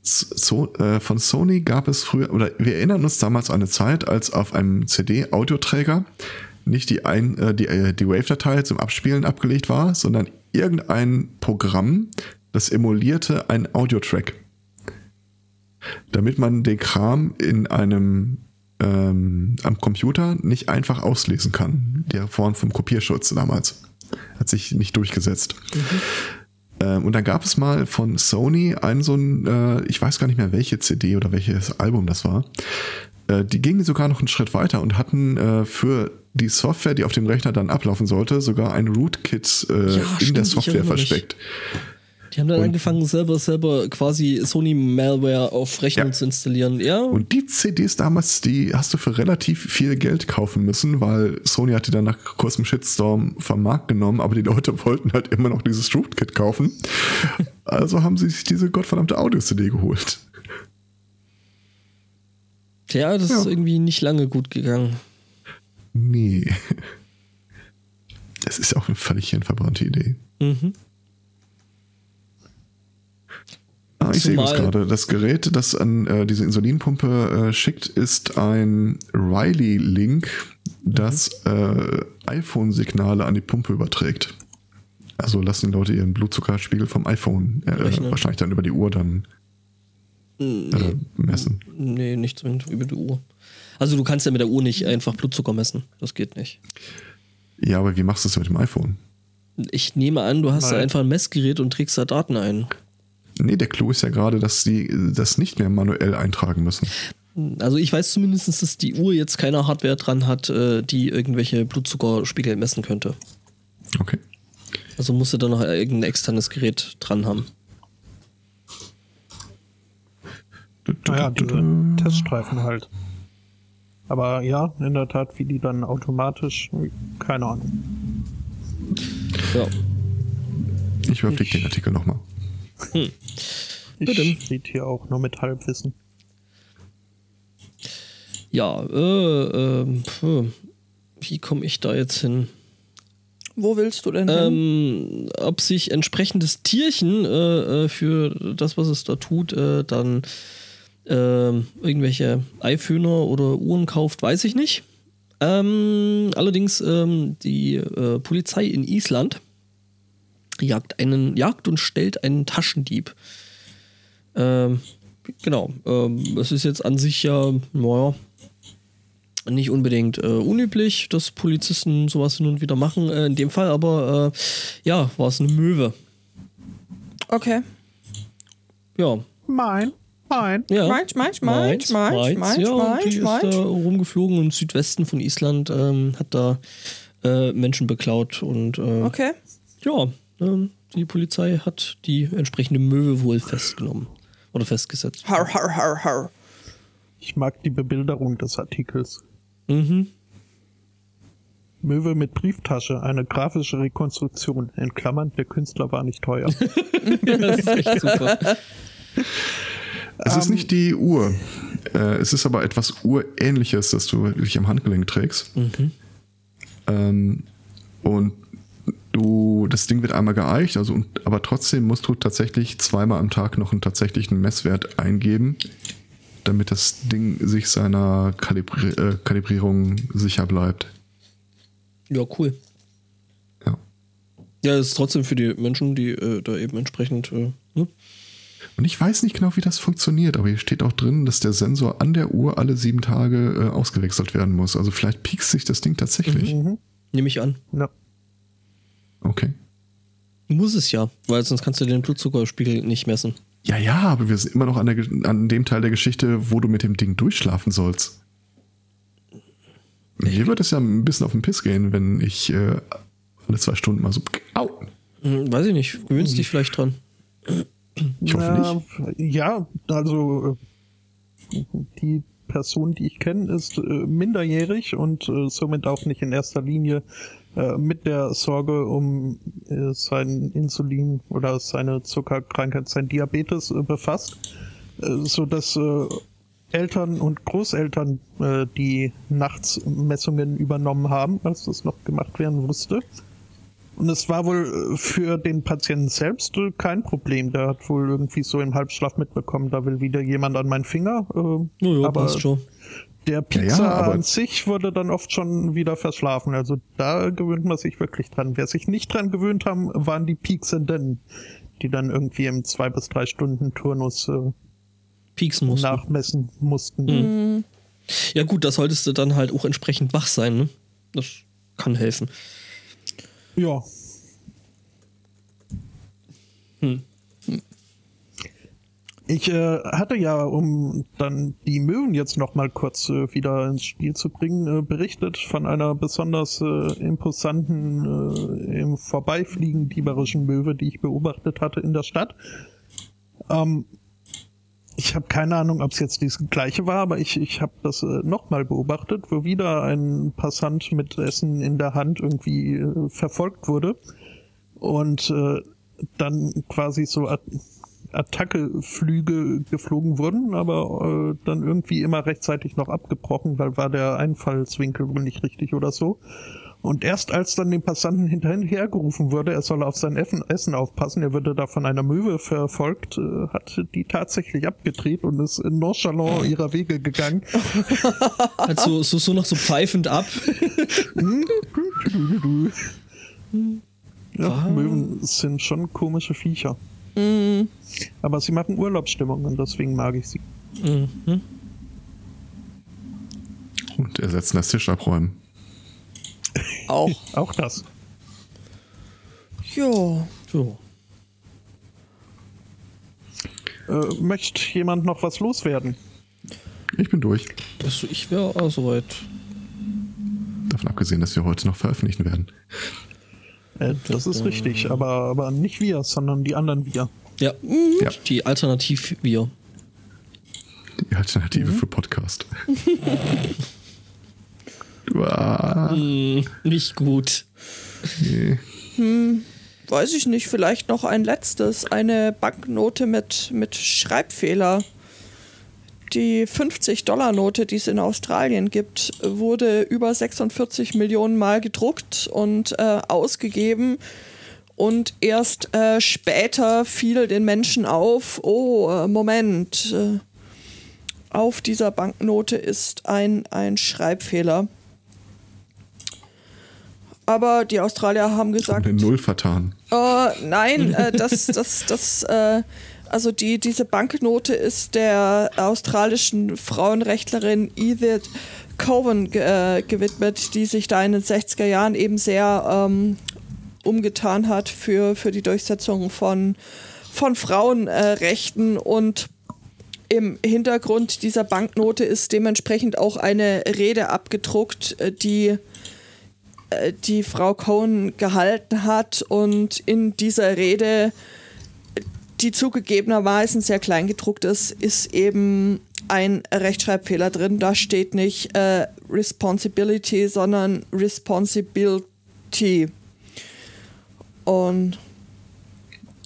So, äh, von Sony gab es früher, oder wir erinnern uns damals an eine Zeit, als auf einem CD-Audioträger nicht die, ein, äh, die, äh, die Wave-Datei zum Abspielen abgelegt war, sondern irgendein Programm, das emulierte einen Audiotrack. Damit man den Kram in einem ähm, am Computer nicht einfach auslesen kann. Der Form vom Kopierschutz damals. Hat sich nicht durchgesetzt. Mhm. Ähm, und dann gab es mal von Sony einen so ein, äh, ich weiß gar nicht mehr welche CD oder welches Album das war. Äh, die gingen sogar noch einen Schritt weiter und hatten äh, für die Software, die auf dem Rechner dann ablaufen sollte, sogar ein Rootkit ja, in der Software versteckt. Mich. Die haben dann und angefangen, selber, selber quasi Sony-Malware auf Rechnung ja. zu installieren, ja. Und die CDs damals, die hast du für relativ viel Geld kaufen müssen, weil Sony hat die dann nach kurzem Shitstorm vom Markt genommen, aber die Leute (laughs) wollten halt immer noch dieses Rootkit kaufen. also haben sie sich diese gottverdammte Audio-CD geholt. Tja, das ja. ist irgendwie nicht lange gut gegangen. Nee. Das ist auch eine völlig verbrannte Idee. Mhm. Ah, ich sehe es gerade. Das Gerät, das an äh, diese Insulinpumpe äh, schickt, ist ein Riley-Link, das mhm. äh, iPhone-Signale an die Pumpe überträgt. Also lassen die Leute ihren Blutzuckerspiegel vom iPhone äh, wahrscheinlich dann über die Uhr dann nee, äh, messen. Nee, nicht zwingend über die Uhr. Also du kannst ja mit der Uhr nicht einfach Blutzucker messen. Das geht nicht. Ja, aber wie machst du das mit dem iPhone? Ich nehme an, du hast da einfach ein Messgerät und trägst da Daten ein. Nee, der Clou ist ja gerade, dass sie das nicht mehr manuell eintragen müssen. Also ich weiß zumindest, dass die Uhr jetzt keine Hardware dran hat, äh, die irgendwelche Blutzuckerspiegel messen könnte. Okay. Also musste da noch irgendein externes Gerät dran haben. Naja, diese Teststreifen halt. Aber ja, in der Tat, wie die dann automatisch, keine Ahnung. Ja. Ich überfliege den Artikel nochmal. Hm. Ich steht hier auch nur mit Halbwissen. Ja, äh, äh, wie komme ich da jetzt hin? Wo willst du denn ähm, Ob sich entsprechendes Tierchen äh, äh, für das, was es da tut, äh, dann äh, irgendwelche Eifhühner oder Uhren kauft, weiß ich nicht. Ähm, allerdings ähm, die äh, Polizei in Island jagt einen, jagt und stellt einen Taschendieb. Ähm, genau. Ähm, es ist jetzt an sich ja, naja, nicht unbedingt äh, unüblich, dass Polizisten sowas hin und wieder machen. Äh, in dem Fall aber, äh, ja, war es eine Möwe. Okay. Ja. Mein, mein. ja. Meins, meins, meins, meins, meins, ja, und meins, die ist meins. da rumgeflogen im Südwesten von Island, ähm, hat da äh, Menschen beklaut und äh, Okay. ja, die Polizei hat die entsprechende Möwe wohl festgenommen oder festgesetzt. Har, har, har, har. Ich mag die Bebilderung des Artikels. Mhm. Möwe mit Brieftasche, eine grafische Rekonstruktion. In Klammern, der Künstler war nicht teuer. (laughs) Ja, das ist echt super. Es ist nicht die Uhr. Äh, es ist aber etwas Urähnliches, das du wirklich am Handgelenk trägst. Ähm, und du, das Ding wird einmal geeicht, also, und, aber trotzdem musst du tatsächlich zweimal am Tag noch einen tatsächlichen Messwert eingeben, damit das Ding sich seiner Kalibri äh, Kalibrierung sicher bleibt. Ja, cool. Ja. Ja, es ist trotzdem für die Menschen, die äh, da eben entsprechend. Äh, ne? Und ich weiß nicht genau, wie das funktioniert, aber hier steht auch drin, dass der Sensor an der Uhr alle sieben Tage äh, ausgewechselt werden muss. Also vielleicht piekst sich das Ding tatsächlich. mhm. Nehme ich an. ja. Okay. Muss es ja, weil sonst kannst du den Blutzuckerspiegel nicht messen. Ja, ja, aber wir sind immer noch an, der, an dem Teil der Geschichte, wo du mit dem Ding durchschlafen sollst. Mir wird es ja ein bisschen auf den Piss gehen, wenn ich äh, alle zwei Stunden mal so. Au! Hm, weiß ich nicht. Gewöhnst dich vielleicht dran. Ich hoffe nicht. nicht. Ja, also äh, die Person, die ich kenne, ist äh, minderjährig und äh, somit auch nicht in erster Linie äh, mit der Sorge um äh, sein Insulin oder seine Zuckerkrankheit, sein Diabetes äh, befasst, äh, so dass äh, Eltern und Großeltern die Nachtsmessungen übernommen haben, als das noch gemacht werden musste. Und es war wohl für den Patienten selbst kein Problem. Der hat wohl irgendwie so im Halbschlaf mitbekommen, da will wieder jemand an meinen Finger. Äh, Ja, ja, aber passt schon. Der Pizza Ja, ja, an sich wurde dann oft schon wieder verschlafen. Also da gewöhnt man sich wirklich dran. Wer sich nicht dran gewöhnt haben, waren die Pieksenden, die dann irgendwie im zwei bis drei Stunden Turnus äh, Pieksen musst du. nachmessen mussten. Mhm. Ja, gut, da solltest du dann halt auch entsprechend wach sein, ne? Das kann helfen. Ja. Hm. Ich äh, hatte ja, um dann die Möwen jetzt noch mal kurz äh, wieder ins Spiel zu bringen, äh, berichtet von einer besonders äh, imposanten, äh, im Vorbeifliegen dieberischen Möwe, die ich beobachtet hatte in der Stadt. Ähm, ich habe keine Ahnung, ob es jetzt die gleiche war, aber ich, ich habe das äh, nochmal beobachtet, wo wieder ein Passant mit Essen in der Hand irgendwie äh, verfolgt wurde und äh, dann quasi so Attackeflüge geflogen wurden, aber äh, dann irgendwie immer rechtzeitig noch abgebrochen, weil war der Einfallswinkel wohl nicht richtig oder so. Und erst als dann dem Passanten hinterher gerufen wurde, er solle auf sein Essen aufpassen, er würde da von einer Möwe verfolgt, äh, hat die tatsächlich abgedreht und ist nonchalant ihrer Wege gegangen. (laughs) Halt so, so, so noch so pfeifend ab. (laughs) Ja, Möwen sind schon komische Viecher. Aber sie machen Urlaubsstimmung und deswegen mag ich sie. Mhm. Und ersetzen das Tisch abräumen. Auch. (laughs) Auch das. Jo. So. Äh, möchte jemand noch was loswerden? Ich bin durch. Das, ich wäre auch soweit. Davon abgesehen, dass wir heute noch veröffentlichen werden. Äh, das ist richtig, aber, aber nicht wir, sondern die anderen wir. Ja. Ja. Die Alternativ-Wir. Die Alternative für Podcast. (laughs) Hm, nicht gut. nee. Weiß ich nicht, vielleicht noch ein letztes. Eine Banknote mit, mit Schreibfehler. Die 50-Dollar-Note, die es in Australien gibt, wurde über 46 Millionen Mal gedruckt und äh, ausgegeben. Und erst äh, später fiel den Menschen auf, oh, äh, Moment, äh, auf dieser Banknote ist ein, ein Schreibfehler. Aber die Australier haben gesagt, Eine Null vertan. äh, nein, das, das, das, äh, also die, diese Banknote ist der australischen Frauenrechtlerin Edith ge äh, gewidmet, die sich da in den 60er Jahren eben sehr ähm, umgetan hat für, für die Durchsetzung von, von Frauenrechten. Äh, und im Hintergrund dieser Banknote ist dementsprechend auch eine Rede abgedruckt, äh, die äh, die Frau Cohen gehalten hat. Und in dieser Rede, die zugegebenermaßen sehr klein gedruckt ist, ist eben ein Rechtschreibfehler drin. Da steht nicht äh, Responsibility, sondern Responsibility. Und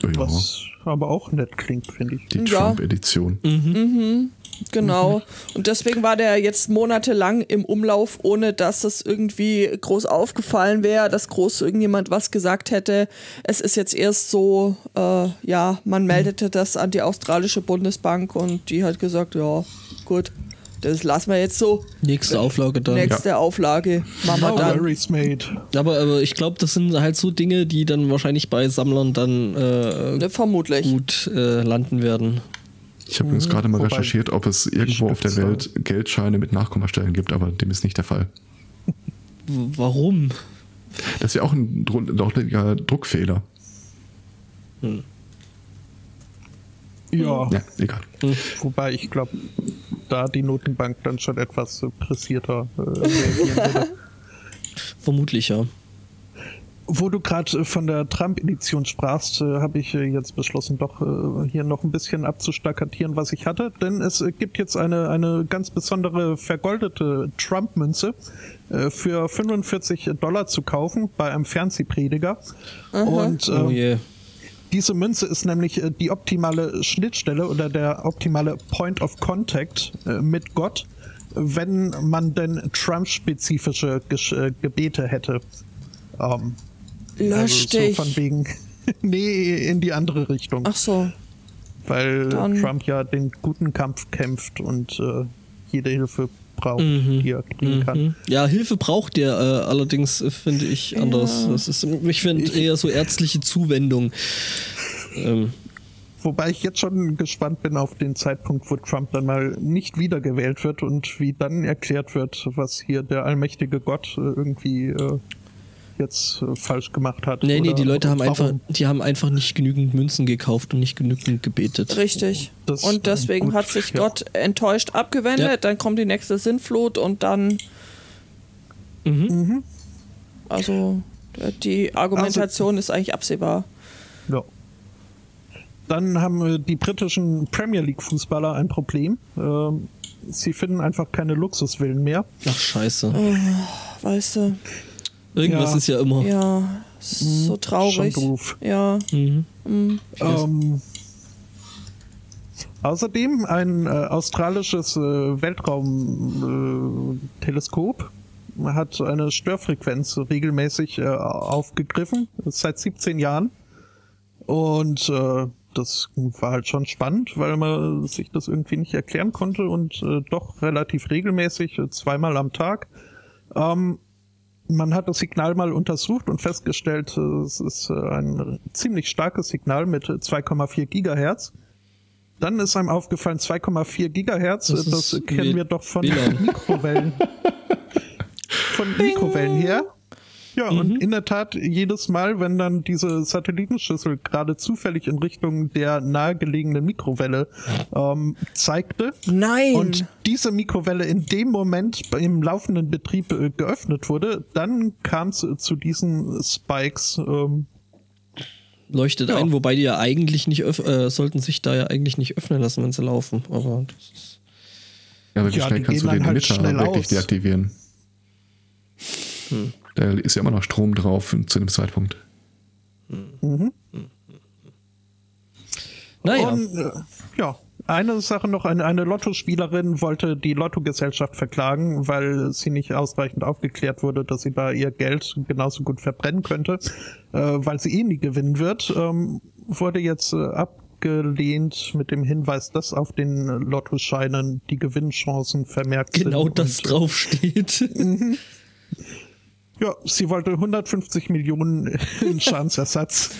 ja. was aber auch nett klingt, finde ich. Die Trump-Edition. Mhm. Mhm. Genau. Und deswegen war der jetzt monatelang im Umlauf, ohne dass es irgendwie groß aufgefallen wäre, dass groß irgendjemand was gesagt hätte. Es ist jetzt erst so, äh, ja, man meldete das an die australische Bundesbank und die hat gesagt, ja, gut. Das lassen wir jetzt so. Nächste Auflage dann. Nächste ja. Auflage. Machen wir dann. Aber, aber ich glaube, das sind halt so Dinge, die dann wahrscheinlich bei Sammlern dann äh, ne, vermutlich gut äh, landen werden. Ich habe mhm. uns gerade mal Wobei recherchiert, ob es irgendwo auf der Welt Geldscheine mit Nachkommastellen gibt, aber dem ist nicht der Fall. Warum? Das ist ja auch ein deutlicher Druckfehler. Hm. Ja. ja, egal. Hm. Wobei ich glaube, da die Notenbank dann schon etwas pressierter äh, reagieren würde. (laughs) Vermutlich, ja. Wo du gerade äh, von der Trump-Edition sprachst, äh, habe ich äh, jetzt beschlossen, doch äh, hier noch ein bisschen abzustakatieren, was ich hatte. Denn es gibt jetzt eine, eine ganz besondere vergoldete Trump-Münze für 45 Dollar zu kaufen bei einem Fernsehprediger. Aha. Und oh yeah. Diese Münze ist nämlich die optimale Schnittstelle oder der optimale Point of Contact mit Gott, wenn man denn Trump-spezifische Gebete hätte. Ähm, Lösch also dich. So von wegen, (laughs) nee, in die andere Richtung. Ach so. Weil Dann. Trump ja den guten Kampf kämpft und äh, jede Hilfe braucht, mhm. die er kriegen mhm. kann. Ja, Hilfe braucht der äh, allerdings, äh, finde ich, anders. Ja. Das ist, ich finde eher so ärztliche Zuwendung. Ähm. Wobei ich jetzt schon gespannt bin auf den Zeitpunkt, wo Trump dann mal nicht wiedergewählt wird und wie dann erklärt wird, was hier der allmächtige Gott äh, irgendwie äh, jetzt äh, falsch gemacht hat. Nee, nee, die Leute haben einfach, die haben einfach nicht genügend Münzen gekauft und nicht genügend gebetet. Richtig. Das und deswegen gut, hat sich ja. Gott enttäuscht abgewendet, ja. dann kommt die nächste Sinnflut und dann. Mhm. mhm. Also die Argumentation also, ist eigentlich absehbar. Ja. Dann haben die britischen Premier League Fußballer ein Problem. Ähm, sie finden einfach keine Luxuswillen mehr. Ach scheiße. Oh, weißt du. Irgendwas ja. ist ja immer. Ja, so mhm. traurig. Schon doof. Ja. Mhm. Mhm. Ähm, außerdem ein äh, australisches äh, Weltraumteleskop äh, hat eine Störfrequenz regelmäßig äh, aufgegriffen, seit 17 Jahren. Und äh, das war halt schon spannend, weil man sich das irgendwie nicht erklären konnte und äh, doch relativ regelmäßig, äh, zweimal am Tag. Ähm, man hat das Signal mal untersucht und festgestellt, es ist äh, ein ziemlich starkes Signal mit 2,4 Gigahertz. Dann ist einem aufgefallen, 2,4 Gigahertz, das, das kennen wir doch von Mikrowellen. (laughs) von Mikrowellen her. Ja, mhm. und in der Tat, jedes Mal, wenn dann diese Satellitenschüssel gerade zufällig in Richtung der nahegelegenen Mikrowelle ähm, zeigte Nein. und diese Mikrowelle in dem Moment im laufenden Betrieb äh, geöffnet wurde, dann kam es zu diesen Spikes. Ähm, Leuchtet ja. ein, wobei die ja eigentlich nicht äh, sollten sich da ja eigentlich nicht öffnen lassen, wenn sie laufen. Aber das ist ja, aber wie ja, schnell kannst du den halt Emitter wirklich aus. deaktivieren? Hm. Da ist ja immer noch Strom drauf zu dem Zeitpunkt. Mhm. Naja. Und, äh, ja, eine Sache noch, eine, eine Lottospielerin wollte die Lottogesellschaft verklagen, weil sie nicht ausreichend aufgeklärt wurde, dass sie da ihr Geld genauso gut verbrennen könnte, äh, weil sie eh nie gewinnen wird, ähm, wurde jetzt äh, abgelehnt mit dem Hinweis, dass auf den Lottoscheinen die Gewinnchancen vermerkt genau sind. Genau das draufsteht. Mhm. Ja, sie wollte 150 Millionen in (laughs) Schadensersatz.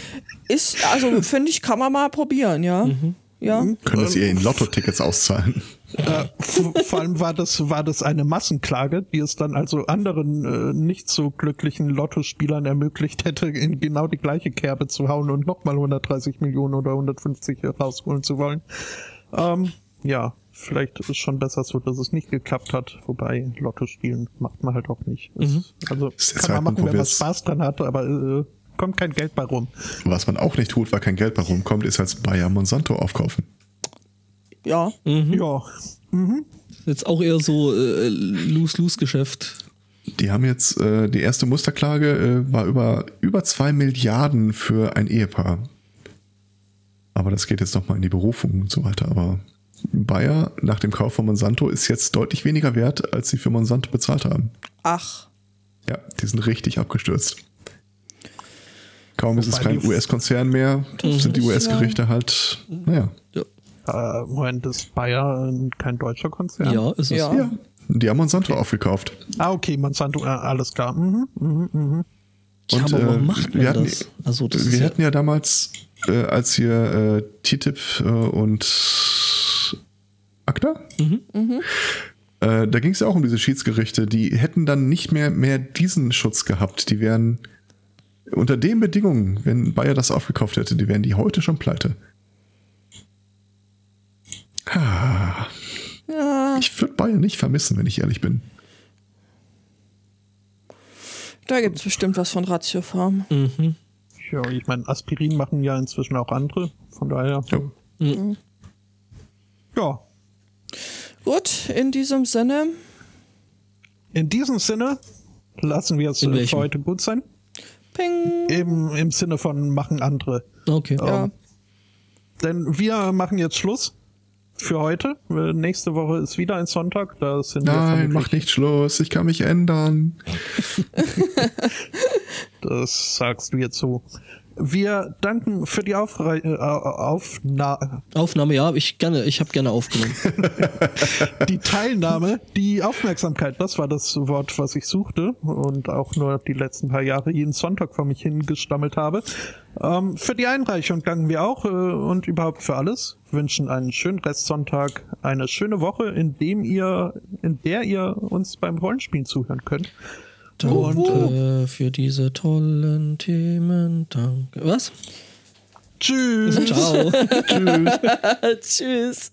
Ist, also finde ich, kann man mal probieren, ja. Mhm. Ja. Können das ihr in Lotto-Tickets auszahlen? Äh, vor allem war das, war das eine Massenklage, die es dann also anderen äh, nicht so glücklichen Lottospielern ermöglicht hätte, in genau die gleiche Kerbe zu hauen und nochmal 130 Millionen oder 150 rausholen zu wollen. Ähm, ja, vielleicht ist es schon besser so, dass es nicht geklappt hat. Wobei Lotto spielen macht man halt auch nicht. Es, also ist der kann man Zeitpunkt, machen, wenn man Spaß dran hat, aber äh, kommt kein Geld bei rum. Was man auch nicht tut, weil kein Geld bei rumkommt, ist als Bayer Monsanto aufkaufen. Ja. Ja, Jetzt auch eher so äh, Lose-Lose-Geschäft. Die haben jetzt, äh, die erste Musterklage äh, war über, über zwei Milliarden für ein Ehepaar. Aber das geht jetzt nochmal in die Berufung und so weiter. Aber Bayer nach dem Kauf von Monsanto ist jetzt deutlich weniger wert, als sie für Monsanto bezahlt haben. Ach. Ja, die sind richtig abgestürzt. Kaum ist es Wobei kein US-Konzern mehr, sind die US-Gerichte halt, naja. Ja, äh, Moment, ist Bayer kein deutscher Konzern? ja ist es. Ja. Ja, die haben Monsanto aufgekauft. Ah, okay, Monsanto, äh, alles klar. Mhm, mhm, mhm. Ja, aber warum äh, macht man wir hatten, das? Also, das ist wir ja- hatten ja damals, äh, als hier äh, TTIP äh, und ACTA, Mhm. Äh, da ging es ja auch um diese Schiedsgerichte, die hätten dann nicht mehr, mehr diesen Schutz gehabt. Die wären unter den Bedingungen, wenn Bayer das aufgekauft hätte, die wären die heute schon pleite. Ah, Ja. ich würde Bayer nicht vermissen, wenn ich ehrlich bin. Da gibt es bestimmt was von Ratio Farm. Mhm. Ja, ich meine, Aspirin machen ja inzwischen auch andere. Von daher. Jo. Mhm. Ja. Gut, in diesem Sinne, In diesem Sinne lassen wir es für heute gut sein. ping. Im, Im Sinne von machen andere. Okay. Ja. Denn wir machen jetzt Schluss für heute. Äh, Nächste Woche ist wieder ein Sonntag. Da sind wir Nein, mach nicht Schluss, ich kann mich ändern. (laughs) Das sagst du jetzt so. Wir danken für die Aufrei äh, Aufna Aufnahme, ja, ich gerne, ich habe gerne aufgenommen. (laughs) die Teilnahme, die Aufmerksamkeit, das war das Wort, was ich suchte und auch nur die letzten paar Jahre jeden Sonntag vor mich hingestammelt habe. Ähm, für die Einreichung danken wir auch äh, und überhaupt für alles. Wünschen einen schönen Restsonntag, eine schöne Woche, in dem ihr, in der ihr uns beim Rollenspielen zuhören könnt. Äh, für diese tollen Themen, danke. Was? tschüss. Ciao. (laughs) Tschüss. (laughs) Tschüss.